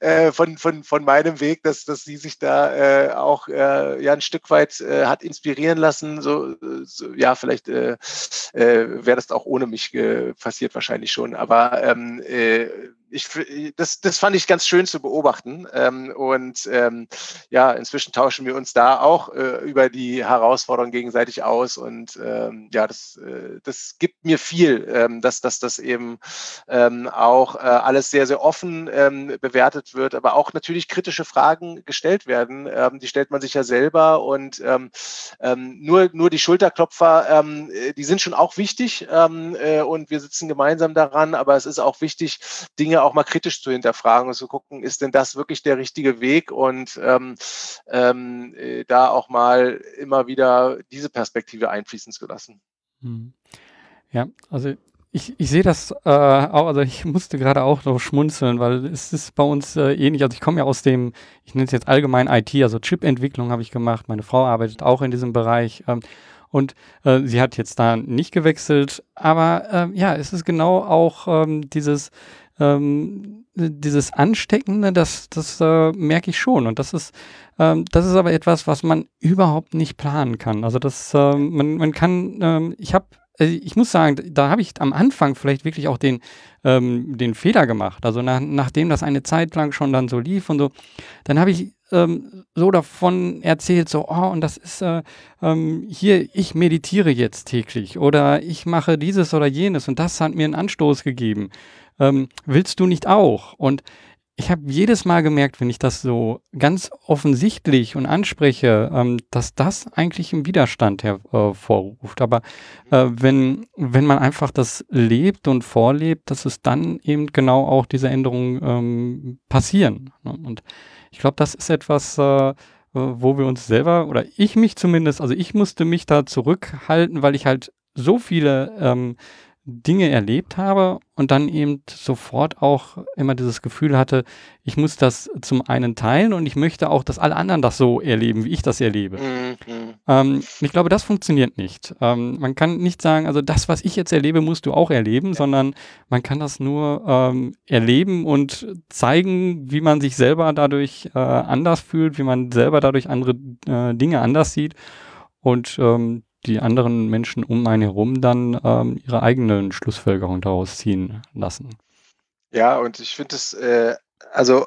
äh, von, von, von meinem Weg, dass, dass sie sich da äh, auch äh, ja ein Stück weit äh, äh, hat inspirieren lassen. So, so ja, vielleicht äh, äh, wäre das auch ohne mich passiert wahrscheinlich schon. Aber ähm, äh, ich, das, das fand ich ganz schön zu beobachten. Ähm, und ähm, ja, inzwischen tauschen wir uns da auch äh, über die Herausforderungen gegenseitig aus. Und ähm, ja, das, äh, das gibt mir viel, ähm, dass, dass das eben ähm, auch äh, alles sehr, sehr offen ähm, bewertet wird, aber auch natürlich kritische Fragen gestellt werden. Ähm, die stellt man sich ja selber und ähm, ähm, nur, nur die Schulterklopfer, ähm, die sind schon auch wichtig ähm, äh, und wir sitzen gemeinsam daran, aber es ist auch wichtig, Dinge auch mal kritisch zu hinterfragen und zu gucken, ist denn das wirklich der richtige Weg und ähm, ähm, äh, da auch mal immer wieder diese Perspektive einfließen zu lassen. Hm. Ja, also ich, ich sehe das äh, auch, also ich musste gerade auch noch schmunzeln, weil es ist bei uns äh, ähnlich. Also ich komme ja aus dem, ich nenne es jetzt allgemein IT, also Chip-Entwicklung habe ich gemacht. Meine Frau arbeitet auch in diesem Bereich. Ähm, und äh, sie hat jetzt da nicht gewechselt. Aber äh, ja, es ist genau auch ähm, dieses, ähm, dieses Ansteckende, das, das äh, merke ich schon. Und das ist, ähm, das ist aber etwas, was man überhaupt nicht planen kann. Also das, äh, man, man kann, ähm, ich habe also ich muss sagen, da habe ich am Anfang vielleicht wirklich auch den, ähm, den Fehler gemacht. Also nach, nachdem das eine Zeit lang schon dann so lief und so, dann habe ich ähm, so davon erzählt, so, oh, und das ist äh, ähm, hier, ich meditiere jetzt täglich oder ich mache dieses oder jenes und das hat mir einen Anstoß gegeben ähm, willst du nicht auch? Und ich habe jedes Mal gemerkt, wenn ich das so ganz offensichtlich und anspreche, ähm, dass das eigentlich einen Widerstand hervorruft. Aber äh, wenn, wenn man einfach das lebt und vorlebt, dass es dann eben genau auch diese Änderungen ähm, passieren. Ne? Und ich glaube, das ist etwas, äh, wo wir uns selber, oder ich mich zumindest, also ich musste mich da zurückhalten, weil ich halt so viele ähm, Dinge erlebt habe und dann eben sofort auch immer dieses Gefühl hatte, ich muss das zum einen teilen und ich möchte auch, dass alle anderen das so erleben, wie ich das erlebe. Mhm. Ähm, ich glaube, das funktioniert nicht. Ähm, man kann nicht sagen, also das, was ich jetzt erlebe, musst du auch erleben, ja. sondern man kann das nur ähm, erleben und zeigen, wie man sich selber dadurch äh, anders fühlt, wie man selber dadurch andere äh, Dinge anders sieht. Und ähm, die anderen Menschen um einen herum dann ähm, ihre eigenen Schlussfolgerungen daraus ziehen lassen. Ja, und ich finde es, äh, also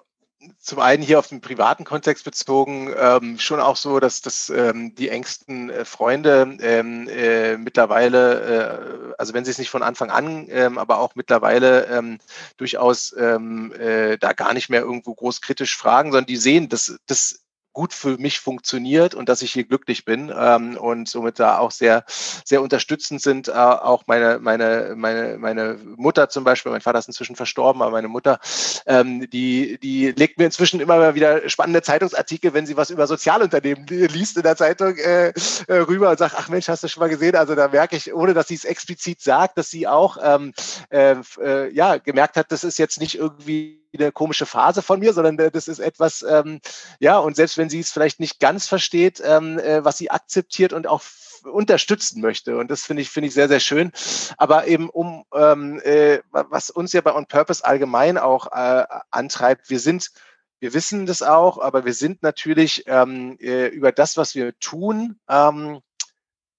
zum einen hier auf den privaten Kontext bezogen, ähm, schon auch so, dass, dass ähm, die engsten äh, Freunde ähm, äh, mittlerweile, äh, also wenn sie es nicht von Anfang an, ähm, aber auch mittlerweile ähm, durchaus ähm, äh, da gar nicht mehr irgendwo groß kritisch fragen, sondern die sehen, dass das gut für mich funktioniert und dass ich hier glücklich bin ähm, und somit da auch sehr, sehr unterstützend sind. Äh, auch meine, meine, meine, meine Mutter zum Beispiel, mein Vater ist inzwischen verstorben, aber meine Mutter, ähm, die, die legt mir inzwischen immer wieder spannende Zeitungsartikel, wenn sie was über Sozialunternehmen liest in der Zeitung äh, äh, rüber und sagt, ach Mensch, hast du schon mal gesehen? Also da merke ich, ohne dass sie es explizit sagt, dass sie auch ähm, äh, äh, ja, gemerkt hat, das ist jetzt nicht irgendwie eine komische Phase von mir, sondern äh, das ist etwas, ähm, ja, und selbst wenn sie es vielleicht nicht ganz versteht, ähm, äh, was sie akzeptiert und auch unterstützen möchte. Und das finde ich, finde ich sehr, sehr schön. Aber eben um, ähm, äh, was uns ja bei On Purpose allgemein auch äh, antreibt, wir sind, wir wissen das auch, aber wir sind natürlich ähm, äh, über das, was wir tun, ähm,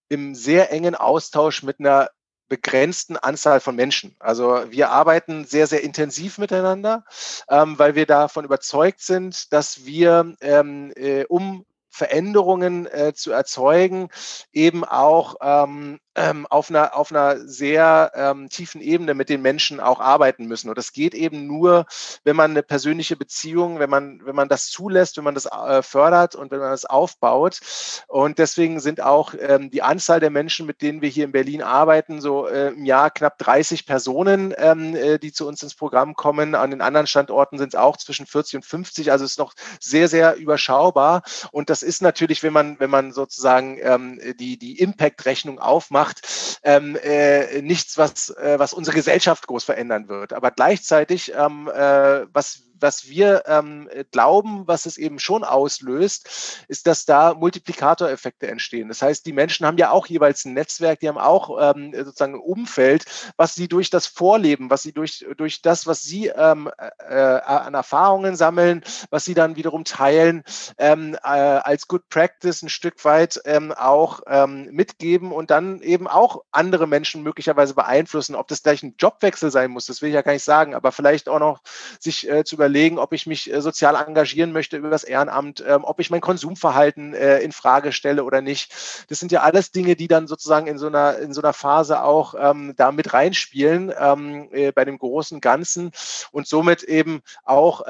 im sehr engen Austausch mit einer begrenzten Anzahl von Menschen. Also wir arbeiten sehr, sehr intensiv miteinander, ähm, weil wir davon überzeugt sind, dass wir, ähm, äh, um Veränderungen äh, zu erzeugen, eben auch ähm, ähm, auf, einer, auf einer sehr ähm, tiefen Ebene mit den Menschen auch arbeiten müssen. Und das geht eben nur, wenn man eine persönliche Beziehung, wenn man, wenn man das zulässt, wenn man das äh, fördert und wenn man das aufbaut. Und deswegen sind auch ähm, die Anzahl der Menschen, mit denen wir hier in Berlin arbeiten, so äh, im Jahr knapp 30 Personen, ähm, äh, die zu uns ins Programm kommen. An den anderen Standorten sind es auch zwischen 40 und 50. Also es ist noch sehr, sehr überschaubar. Und das ist natürlich, wenn man, wenn man sozusagen ähm, die, die Impact-Rechnung aufmacht, macht, ähm, äh, nichts, was, äh, was unsere Gesellschaft groß verändern wird. Aber gleichzeitig, ähm, äh, was was wir ähm, glauben, was es eben schon auslöst, ist, dass da Multiplikatoreffekte entstehen. Das heißt, die Menschen haben ja auch jeweils ein Netzwerk, die haben auch ähm, sozusagen ein Umfeld, was sie durch das Vorleben, was sie durch, durch das, was sie ähm, äh, an Erfahrungen sammeln, was sie dann wiederum teilen, ähm, äh, als Good Practice ein Stück weit ähm, auch ähm, mitgeben und dann eben auch andere Menschen möglicherweise beeinflussen. Ob das gleich ein Jobwechsel sein muss, das will ich ja gar nicht sagen, aber vielleicht auch noch sich äh, zu überlegen, überlegen, ob ich mich äh, sozial engagieren möchte über das Ehrenamt, ähm, ob ich mein Konsumverhalten äh, in Frage stelle oder nicht. Das sind ja alles Dinge, die dann sozusagen in so einer, in so einer Phase auch ähm, da mit reinspielen ähm, äh, bei dem großen Ganzen und somit eben auch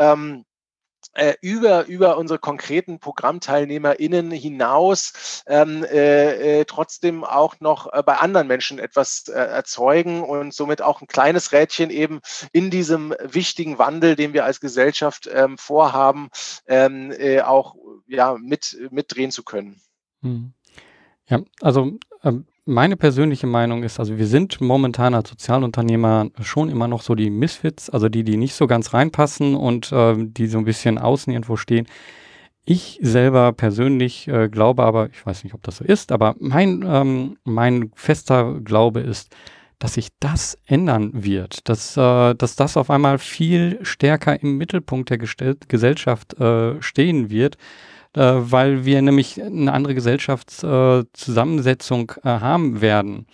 äh, über, über unsere konkreten ProgrammteilnehmerInnen hinaus ähm, äh, äh, trotzdem auch noch äh, bei anderen Menschen etwas äh, erzeugen und somit auch ein kleines Rädchen eben in diesem wichtigen Wandel, den wir als Gesellschaft ähm, vorhaben, ähm, äh, auch ja, mit, mitdrehen zu können. Hm. Ja, also ähm, meine persönliche Meinung ist, also wir sind momentan als Sozialunternehmer schon immer noch so die Misfits, also die, die nicht so ganz reinpassen und äh, die so ein bisschen außen irgendwo stehen. Ich selber persönlich äh, glaube aber, ich weiß nicht, ob das so ist, aber mein, ähm, mein fester Glaube ist, dass sich das ändern wird, dass, äh, dass das auf einmal viel stärker im Mittelpunkt der Gestell Gesellschaft äh, stehen wird weil wir nämlich eine andere Gesellschaftszusammensetzung äh, haben werden.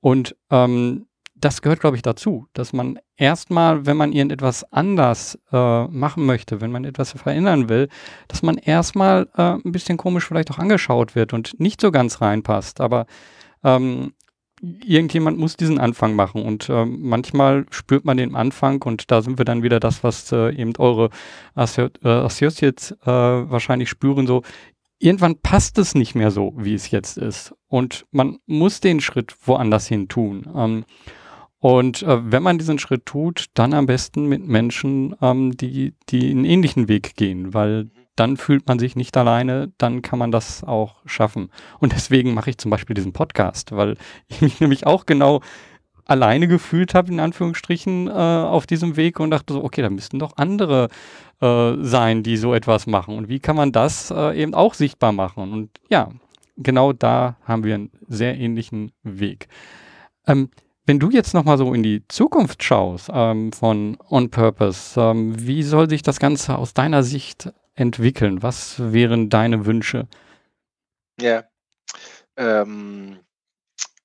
Und ähm, das gehört, glaube ich, dazu, dass man erstmal, wenn man irgendetwas anders äh, machen möchte, wenn man etwas verändern will, dass man erstmal äh, ein bisschen komisch vielleicht auch angeschaut wird und nicht so ganz reinpasst. Aber ähm, irgendjemand muss diesen Anfang machen. Und äh, manchmal spürt man den Anfang und da sind wir dann wieder das, was äh, eben eure äh, Associates äh, wahrscheinlich spüren, so irgendwann passt es nicht mehr so, wie es jetzt ist. Und man muss den Schritt woanders hin tun. Ähm, und äh, wenn man diesen Schritt tut, dann am besten mit Menschen, ähm, die, die einen ähnlichen Weg gehen, weil dann fühlt man sich nicht alleine, dann kann man das auch schaffen. Und deswegen mache ich zum Beispiel diesen Podcast, weil ich mich nämlich auch genau alleine gefühlt habe, in Anführungsstrichen, äh, auf diesem Weg und dachte so, okay, da müssten doch andere äh, sein, die so etwas machen. Und wie kann man das äh, eben auch sichtbar machen? Und ja, genau da haben wir einen sehr ähnlichen Weg. Ähm, wenn du jetzt nochmal so in die Zukunft schaust ähm, von On Purpose, ähm, wie soll sich das Ganze aus deiner Sicht entwickeln? Was wären deine Wünsche? Ja, ähm,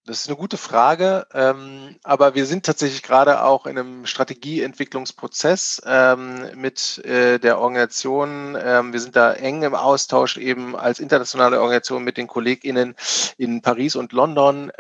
das ist eine gute Frage, ähm, aber wir sind tatsächlich gerade auch in einem Strategieentwicklungsprozess ähm, mit äh, der Organisation. Ähm, wir sind da eng im Austausch eben als internationale Organisation mit den KollegInnen in Paris und London.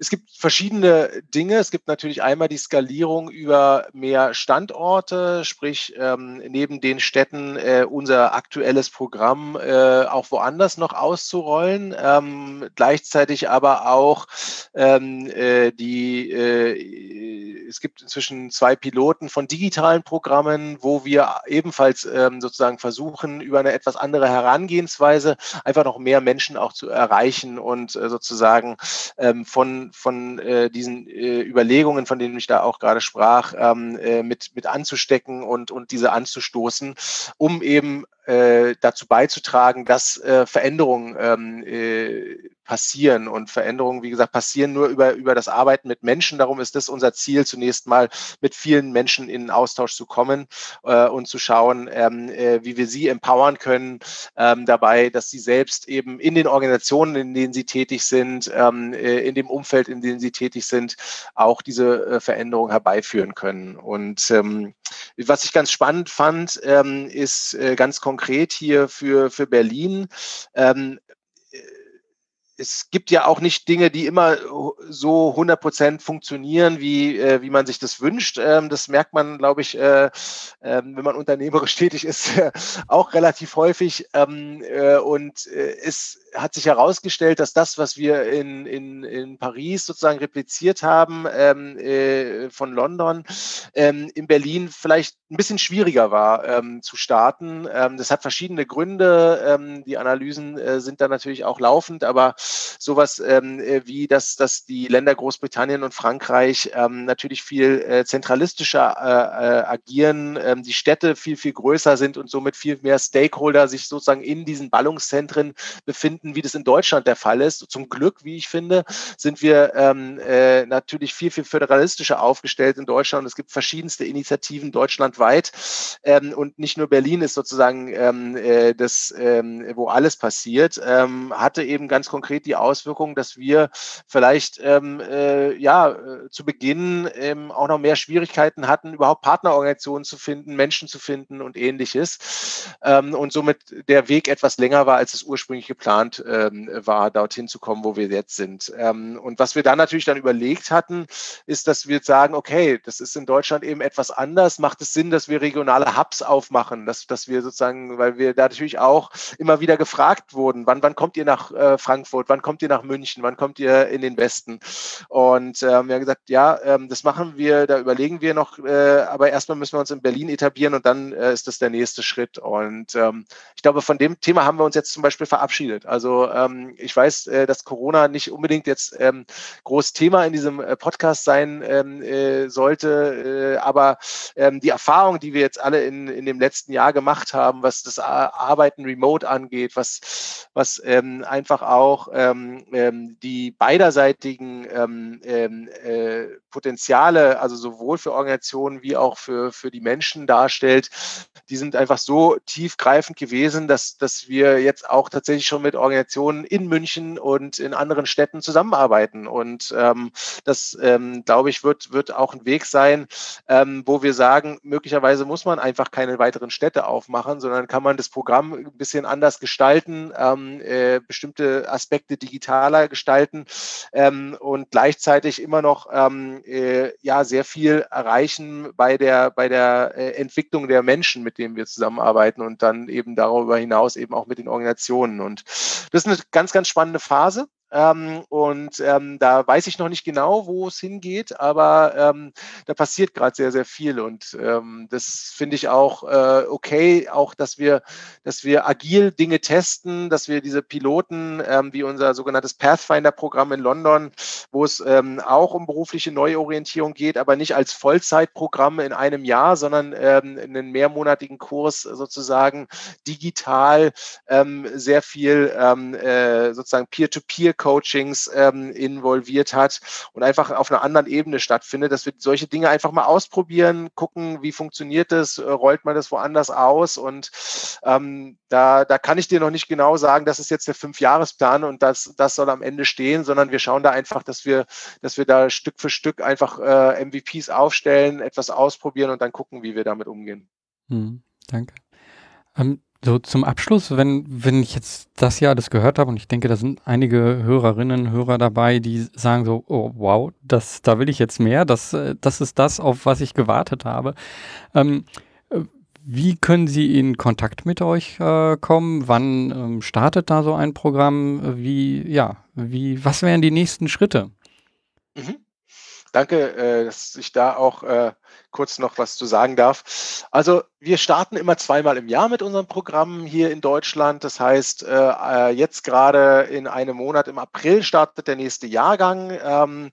Es gibt verschiedene Dinge. Es gibt natürlich einmal die Skalierung über mehr Standorte, sprich ähm, neben den Städten äh, unser aktuelles Programm äh, auch woanders noch auszurollen. Ähm, gleichzeitig aber auch ähm, äh, die, äh, es gibt inzwischen zwei Piloten von digitalen Programmen, wo wir ebenfalls ähm, sozusagen versuchen, über eine etwas andere Herangehensweise einfach noch mehr Menschen auch zu erreichen und äh, sozusagen ähm, von äh, diesen äh, Überlegungen, von denen ich da auch gerade sprach, ähm, äh, mit, mit anzustecken und, und diese anzustoßen, um eben äh, dazu beizutragen, dass äh, Veränderungen ähm, äh, passieren. Und Veränderungen, wie gesagt, passieren nur über, über das Arbeiten mit Menschen. Darum ist das unser Ziel, zunächst mal mit vielen Menschen in Austausch zu kommen äh, und zu schauen, ähm, äh, wie wir sie empowern können ähm, dabei, dass sie selbst eben in den Organisationen, in denen sie tätig sind, ähm, äh, in dem Umfeld, in dem sie tätig sind, auch diese äh, Veränderung herbeiführen können. Und ähm, was ich ganz spannend fand, ähm, ist ganz konkret hier für, für Berlin. Ähm, äh, es gibt ja auch nicht Dinge, die immer so 100 Prozent funktionieren, wie, äh, wie man sich das wünscht. Ähm, das merkt man, glaube ich, äh, äh, wenn man unternehmerisch tätig ist, auch relativ häufig. Ähm, äh, und äh, es hat sich herausgestellt, dass das, was wir in, in, in Paris sozusagen repliziert haben ähm, äh, von London, ähm, in Berlin vielleicht ein bisschen schwieriger war ähm, zu starten. Ähm, das hat verschiedene Gründe. Die Analysen äh, sind da natürlich auch laufend, aber sowas ähm, äh, wie, dass, dass die Länder Großbritannien und Frankreich natürlich viel äh, zentralistischer äh, äh, agieren, die Städte viel, viel größer sind und somit viel mehr Stakeholder sich sozusagen in diesen Ballungszentren befinden finden, wie das in Deutschland der Fall ist. Zum Glück, wie ich finde, sind wir ähm, äh, natürlich viel, viel föderalistischer aufgestellt in Deutschland. Es gibt verschiedenste Initiativen deutschlandweit. Ähm, und nicht nur Berlin ist sozusagen ähm, äh, das, ähm, wo alles passiert, ähm, hatte eben ganz konkret die Auswirkung, dass wir vielleicht ähm, äh, ja äh, zu Beginn ähm, auch noch mehr Schwierigkeiten hatten, überhaupt Partnerorganisationen zu finden, Menschen zu finden und ähnliches. Ähm, und somit der Weg etwas länger war, als es ursprünglich geplant geplant ähm, war, dorthin zu kommen, wo wir jetzt sind. Ähm, und was wir dann natürlich dann überlegt hatten, ist, dass wir sagen, okay, das ist in Deutschland eben etwas anders. Macht es Sinn, dass wir regionale Hubs aufmachen, dass, dass wir sozusagen, weil wir da natürlich auch immer wieder gefragt wurden, wann, wann kommt ihr nach äh, Frankfurt, wann kommt ihr nach München, wann kommt ihr in den Westen? Und ähm, wir haben gesagt, ja, ähm, das machen wir, da überlegen wir noch, äh, aber erstmal müssen wir uns in Berlin etablieren und dann äh, ist das der nächste Schritt. Und ähm, ich glaube, von dem Thema haben wir uns jetzt zum Beispiel verabschiedet. Also also ähm, ich weiß, äh, dass Corona nicht unbedingt jetzt ähm, groß Thema in diesem äh, Podcast sein ähm, äh, sollte, äh, aber ähm, die Erfahrung, die wir jetzt alle in, in dem letzten Jahr gemacht haben, was das Arbeiten remote angeht, was, was ähm, einfach auch ähm, ähm, die beiderseitigen ähm, ähm, äh, Potenziale, also sowohl für Organisationen wie auch für, für die Menschen darstellt, die sind einfach so tiefgreifend gewesen, dass, dass wir jetzt auch tatsächlich schon mit Organisationen in München und in anderen Städten zusammenarbeiten. Und ähm, das, ähm, glaube ich, wird, wird auch ein Weg sein, wo wir sagen, möglicherweise muss man einfach keine weiteren Städte aufmachen, sondern kann man das Programm ein bisschen anders gestalten, äh, bestimmte Aspekte digitaler gestalten ähm, und gleichzeitig immer noch ähm, äh, ja, sehr viel erreichen bei der, bei der äh, Entwicklung der Menschen, mit denen wir zusammenarbeiten und dann eben darüber hinaus eben auch mit den Organisationen. Und das ist eine ganz, ganz spannende Phase. Ähm, und ähm, da weiß ich noch nicht genau, wo es hingeht, aber ähm, da passiert gerade sehr, sehr viel. Und ähm, das finde ich auch äh, okay, auch dass wir, dass wir agil Dinge testen, dass wir diese Piloten, ähm, wie unser sogenanntes Pathfinder-Programm in London, wo es ähm, auch um berufliche Neuorientierung geht, aber nicht als Vollzeitprogramm in einem Jahr, sondern einen mehrmonatigen Kurs sozusagen digital sehr viel äh, sozusagen Peer-to-Peer Coachings ähm, involviert hat und einfach auf einer anderen Ebene stattfindet, dass wir solche Dinge einfach mal ausprobieren, gucken, wie funktioniert das, äh, rollt man das woanders aus und ähm, da, da kann ich dir noch nicht genau sagen, das ist jetzt der Fünfjahresplan und das, das soll am Ende stehen, sondern wir schauen da einfach, dass wir, dass wir da Stück für Stück einfach äh, MVPs aufstellen, etwas ausprobieren und dann gucken, wie wir damit umgehen. Hm, danke. Ähm, so zum Abschluss, wenn, wenn ich jetzt das ja alles gehört habe und ich denke, da sind einige Hörerinnen, Hörer dabei, die sagen so, oh wow, das, da will ich jetzt mehr, das, äh, das ist das, auf was ich gewartet habe. Ähm, äh, wie können Sie in Kontakt mit euch äh, kommen? Wann ähm, startet da so ein Programm? Wie, ja, wie, was wären die nächsten Schritte? Mhm. Danke, äh, dass ich da auch äh, kurz noch was zu sagen darf. Also wir starten immer zweimal im Jahr mit unserem Programm hier in Deutschland. Das heißt, äh, äh, jetzt gerade in einem Monat im April startet der nächste Jahrgang. Ähm,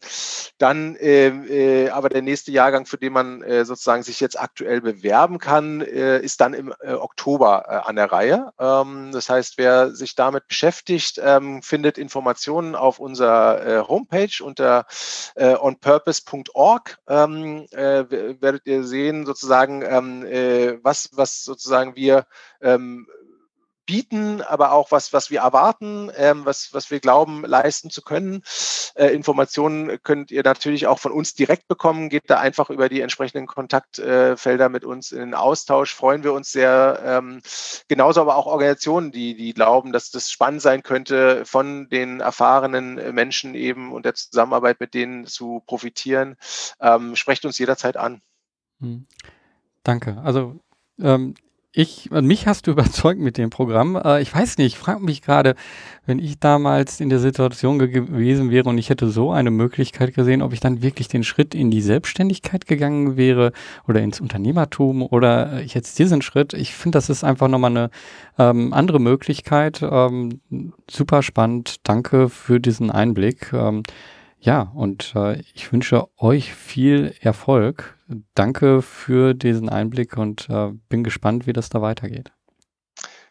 dann äh, äh, aber der nächste Jahrgang, für den man sozusagen sich jetzt aktuell bewerben kann, ist dann im Oktober an der Reihe. Ähm, das heißt, wer sich damit beschäftigt, ähm, findet Informationen auf unserer Homepage unter onpurpose.org. Ähm, werdet ihr sehen, sozusagen, ähm, was, was sozusagen wir ähm, bieten, aber auch was, was wir erwarten, ähm, was, was wir glauben, leisten zu können. Äh, Informationen könnt ihr natürlich auch von uns direkt bekommen. Geht da einfach über die entsprechenden Kontaktfelder mit uns in den Austausch. Freuen wir uns sehr. Ähm, genauso aber auch Organisationen, die, die glauben, dass das spannend sein könnte, von den erfahrenen Menschen eben und der Zusammenarbeit mit denen zu profitieren. Ähm, sprecht uns jederzeit an. Hm. Danke. Also ähm, ich, mich hast du überzeugt mit dem Programm. Äh, ich weiß nicht, ich frage mich gerade, wenn ich damals in der Situation gewesen wäre und ich hätte so eine Möglichkeit gesehen, ob ich dann wirklich den Schritt in die Selbstständigkeit gegangen wäre oder ins Unternehmertum oder ich jetzt diesen Schritt. Ich finde, das ist einfach nochmal eine ähm, andere Möglichkeit. Ähm, super spannend. Danke für diesen Einblick. Ähm, ja, und äh, ich wünsche euch viel Erfolg. Danke für diesen Einblick und äh, bin gespannt, wie das da weitergeht.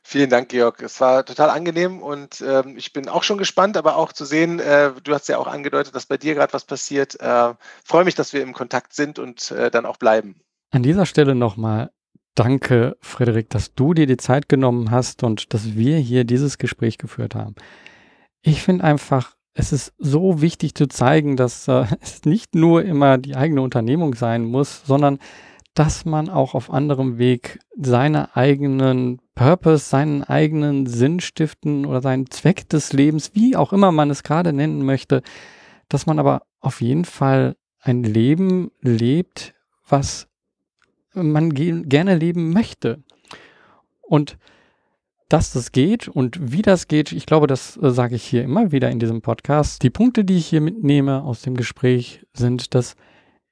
Vielen Dank, Georg. Es war total angenehm und ähm, ich bin auch schon gespannt, aber auch zu sehen, äh, du hast ja auch angedeutet, dass bei dir gerade was passiert. Äh, freue mich, dass wir im Kontakt sind und äh, dann auch bleiben. An dieser Stelle nochmal danke, Frederik, dass du dir die Zeit genommen hast und dass wir hier dieses Gespräch geführt haben. Ich finde einfach, es ist so wichtig zu zeigen, dass äh, es nicht nur immer die eigene Unternehmung sein muss, sondern dass man auch auf anderem Weg seine eigenen Purpose, seinen eigenen Sinn stiften oder seinen Zweck des Lebens, wie auch immer man es gerade nennen möchte, dass man aber auf jeden Fall ein Leben lebt, was man gerne leben möchte. Und dass das geht und wie das geht, ich glaube, das äh, sage ich hier immer wieder in diesem Podcast. Die Punkte, die ich hier mitnehme aus dem Gespräch, sind, dass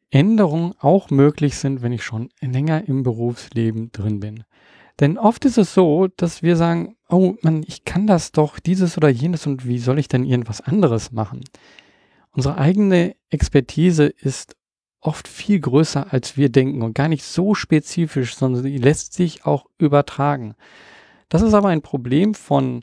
Änderungen auch möglich sind, wenn ich schon länger im Berufsleben drin bin. Denn oft ist es so, dass wir sagen, oh Mann, ich kann das doch, dieses oder jenes und wie soll ich denn irgendwas anderes machen? Unsere eigene Expertise ist oft viel größer, als wir denken und gar nicht so spezifisch, sondern sie lässt sich auch übertragen. Das ist aber ein Problem von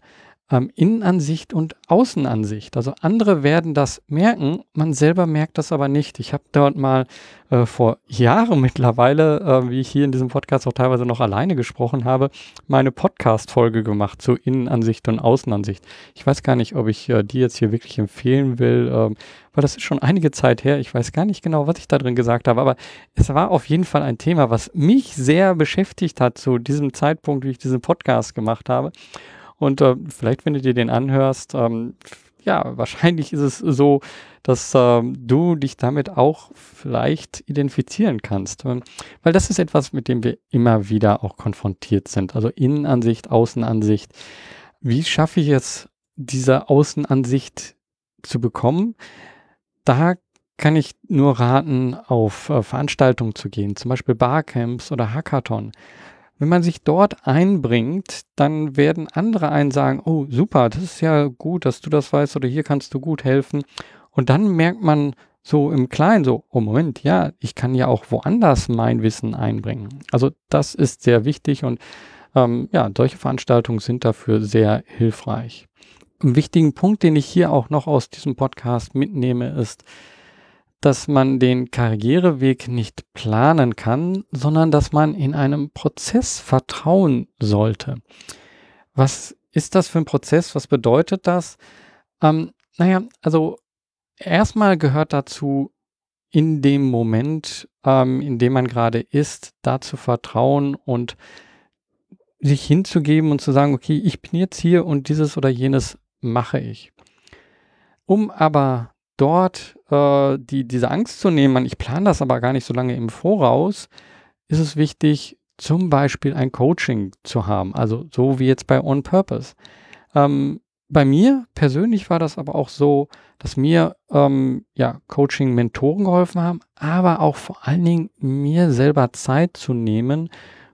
ähm, Innenansicht und Außenansicht. Also andere werden das merken, man selber merkt das aber nicht. Ich habe dort mal äh, vor Jahren mittlerweile, äh, wie ich hier in diesem Podcast auch teilweise noch alleine gesprochen habe, meine Podcast-Folge gemacht zur Innenansicht und Außenansicht. Ich weiß gar nicht, ob ich äh, die jetzt hier wirklich empfehlen will, ähm, weil das ist schon einige Zeit her. Ich weiß gar nicht genau, was ich da drin gesagt habe, aber es war auf jeden Fall ein Thema, was mich sehr beschäftigt hat zu diesem Zeitpunkt, wie ich diesen Podcast gemacht habe. Und äh, vielleicht, wenn du dir den anhörst, ähm, ja, wahrscheinlich ist es so, dass ähm, du dich damit auch vielleicht identifizieren kannst. Ähm, weil das ist etwas, mit dem wir immer wieder auch konfrontiert sind. Also Innenansicht, Außenansicht. Wie schaffe ich es, diese Außenansicht zu bekommen, da kann ich nur raten, auf äh, Veranstaltungen zu gehen, zum Beispiel Barcamps oder Hackathon. Wenn man sich dort einbringt, dann werden andere einen sagen, oh super, das ist ja gut, dass du das weißt oder hier kannst du gut helfen. Und dann merkt man so im Kleinen so, oh Moment, ja, ich kann ja auch woanders mein Wissen einbringen. Also das ist sehr wichtig und ähm, ja, solche Veranstaltungen sind dafür sehr hilfreich. Ein wichtigen Punkt, den ich hier auch noch aus diesem Podcast mitnehme, ist, dass man den Karriereweg nicht planen kann, sondern dass man in einem Prozess vertrauen sollte. Was ist das für ein Prozess? Was bedeutet das? Ähm, naja, also erstmal gehört dazu, in dem Moment, ähm, in dem man gerade ist, da zu vertrauen und sich hinzugeben und zu sagen, okay, ich bin jetzt hier und dieses oder jenes mache ich. Um aber dort äh, die, diese Angst zu nehmen, ich plane das aber gar nicht so lange im Voraus, ist es wichtig, zum Beispiel ein Coaching zu haben, also so wie jetzt bei On Purpose. Ähm, bei mir persönlich war das aber auch so, dass mir ähm, ja Coaching-Mentoren geholfen haben, aber auch vor allen Dingen mir selber Zeit zu nehmen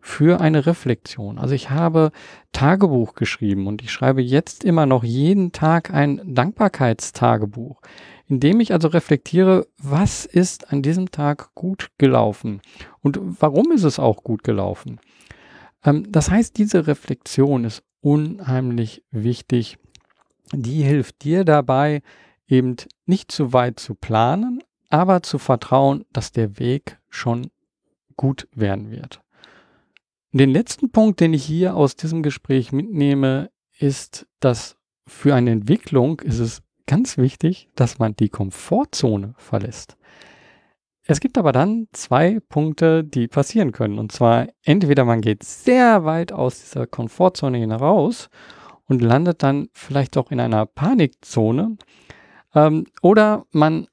für eine Reflexion. Also ich habe Tagebuch geschrieben und ich schreibe jetzt immer noch jeden Tag ein Dankbarkeitstagebuch, in dem ich also reflektiere, was ist an diesem Tag gut gelaufen und warum ist es auch gut gelaufen. Ähm, das heißt, diese Reflexion ist unheimlich wichtig. Die hilft dir dabei, eben nicht zu weit zu planen, aber zu vertrauen, dass der Weg schon gut werden wird. Den letzten Punkt, den ich hier aus diesem Gespräch mitnehme, ist, dass für eine Entwicklung ist es ganz wichtig, dass man die Komfortzone verlässt. Es gibt aber dann zwei Punkte, die passieren können. Und zwar entweder man geht sehr weit aus dieser Komfortzone hinaus und landet dann vielleicht auch in einer Panikzone. Ähm, oder man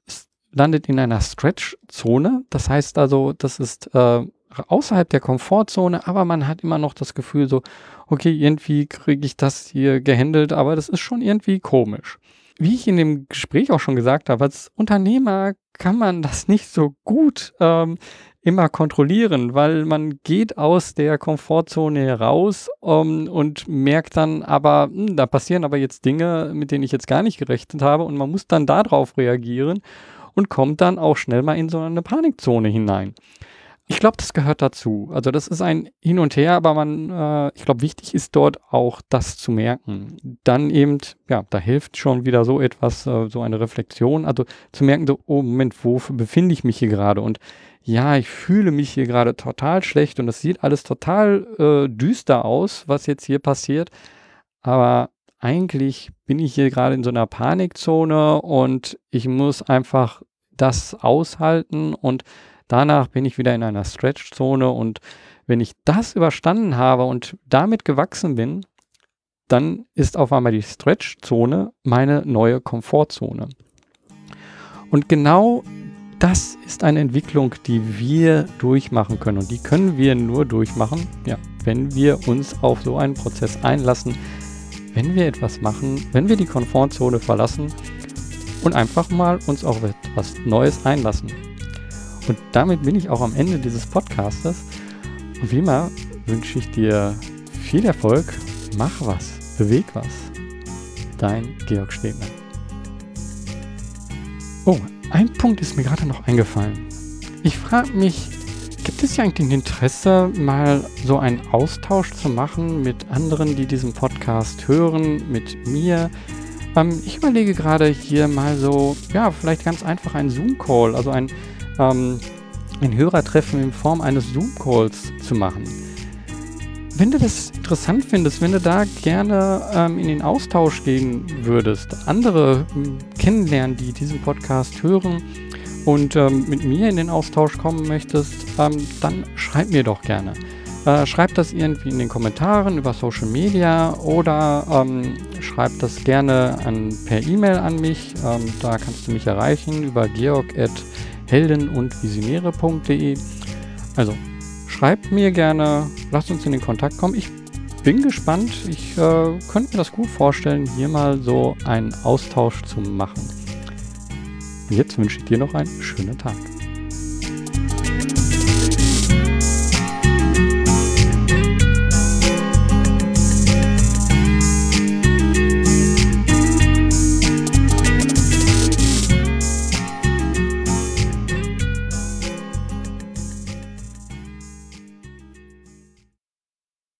landet in einer Stretch-Zone. Das heißt also, das ist äh, außerhalb der Komfortzone, aber man hat immer noch das Gefühl so, okay, irgendwie kriege ich das hier gehandelt, aber das ist schon irgendwie komisch. Wie ich in dem Gespräch auch schon gesagt habe, als Unternehmer kann man das nicht so gut ähm, immer kontrollieren, weil man geht aus der Komfortzone heraus ähm, und merkt dann aber, mh, hm, da passieren aber jetzt Dinge, mit denen ich jetzt gar nicht gerechnet habe und man muss dann darauf reagieren und kommt dann auch schnell mal in so eine Panikzone hinein. Ich glaube, das gehört dazu. Also das ist ein Hin und Her, aber man, äh, ich glaube, wichtig ist dort auch das zu merken. Dann eben, ja, da hilft schon wieder so etwas, äh, so eine Reflexion. Also zu merken, so, oh Moment, wo befinde ich mich hier gerade? Und ja, ich fühle mich hier gerade total schlecht und das sieht alles total äh, düster aus, was jetzt hier passiert. Aber eigentlich bin ich hier gerade in so einer Panikzone und ich muss einfach das aushalten und Danach bin ich wieder in einer Stretch-Zone und wenn ich das überstanden habe und damit gewachsen bin, dann ist auf einmal die Stretch-Zone meine neue Komfortzone. Und genau das ist eine Entwicklung, die wir durchmachen können. Und die können wir nur durchmachen, ja, wenn wir uns auf so einen Prozess einlassen, wenn wir etwas machen, wenn wir die Komfortzone verlassen und einfach mal uns auf etwas Neues einlassen. Und damit bin ich auch am Ende dieses Podcastes. Und wie immer wünsche ich dir viel Erfolg. Mach was, beweg was. Dein Georg Stehmann. Oh, ein Punkt ist mir gerade noch eingefallen. Ich frage mich, gibt es ja eigentlich ein Interesse, mal so einen Austausch zu machen mit anderen, die diesen Podcast hören, mit mir? Ähm, ich überlege gerade hier mal so, ja, vielleicht ganz einfach einen Zoom-Call, also ein ähm, ein Hörertreffen in Form eines Zoom-Calls zu machen. Wenn du das interessant findest, wenn du da gerne ähm, in den Austausch gehen würdest, andere ähm, kennenlernen, die diesen Podcast hören und ähm, mit mir in den Austausch kommen möchtest, ähm, dann schreib mir doch gerne. Äh, schreib das irgendwie in den Kommentaren über Social Media oder ähm, schreib das gerne an, per E-Mail an mich. Ähm, da kannst du mich erreichen über georg@ helden- und visionäre.de. Also schreibt mir gerne, lasst uns in den Kontakt kommen. Ich bin gespannt. Ich äh, könnte mir das gut vorstellen, hier mal so einen Austausch zu machen. Jetzt wünsche ich dir noch einen schönen Tag.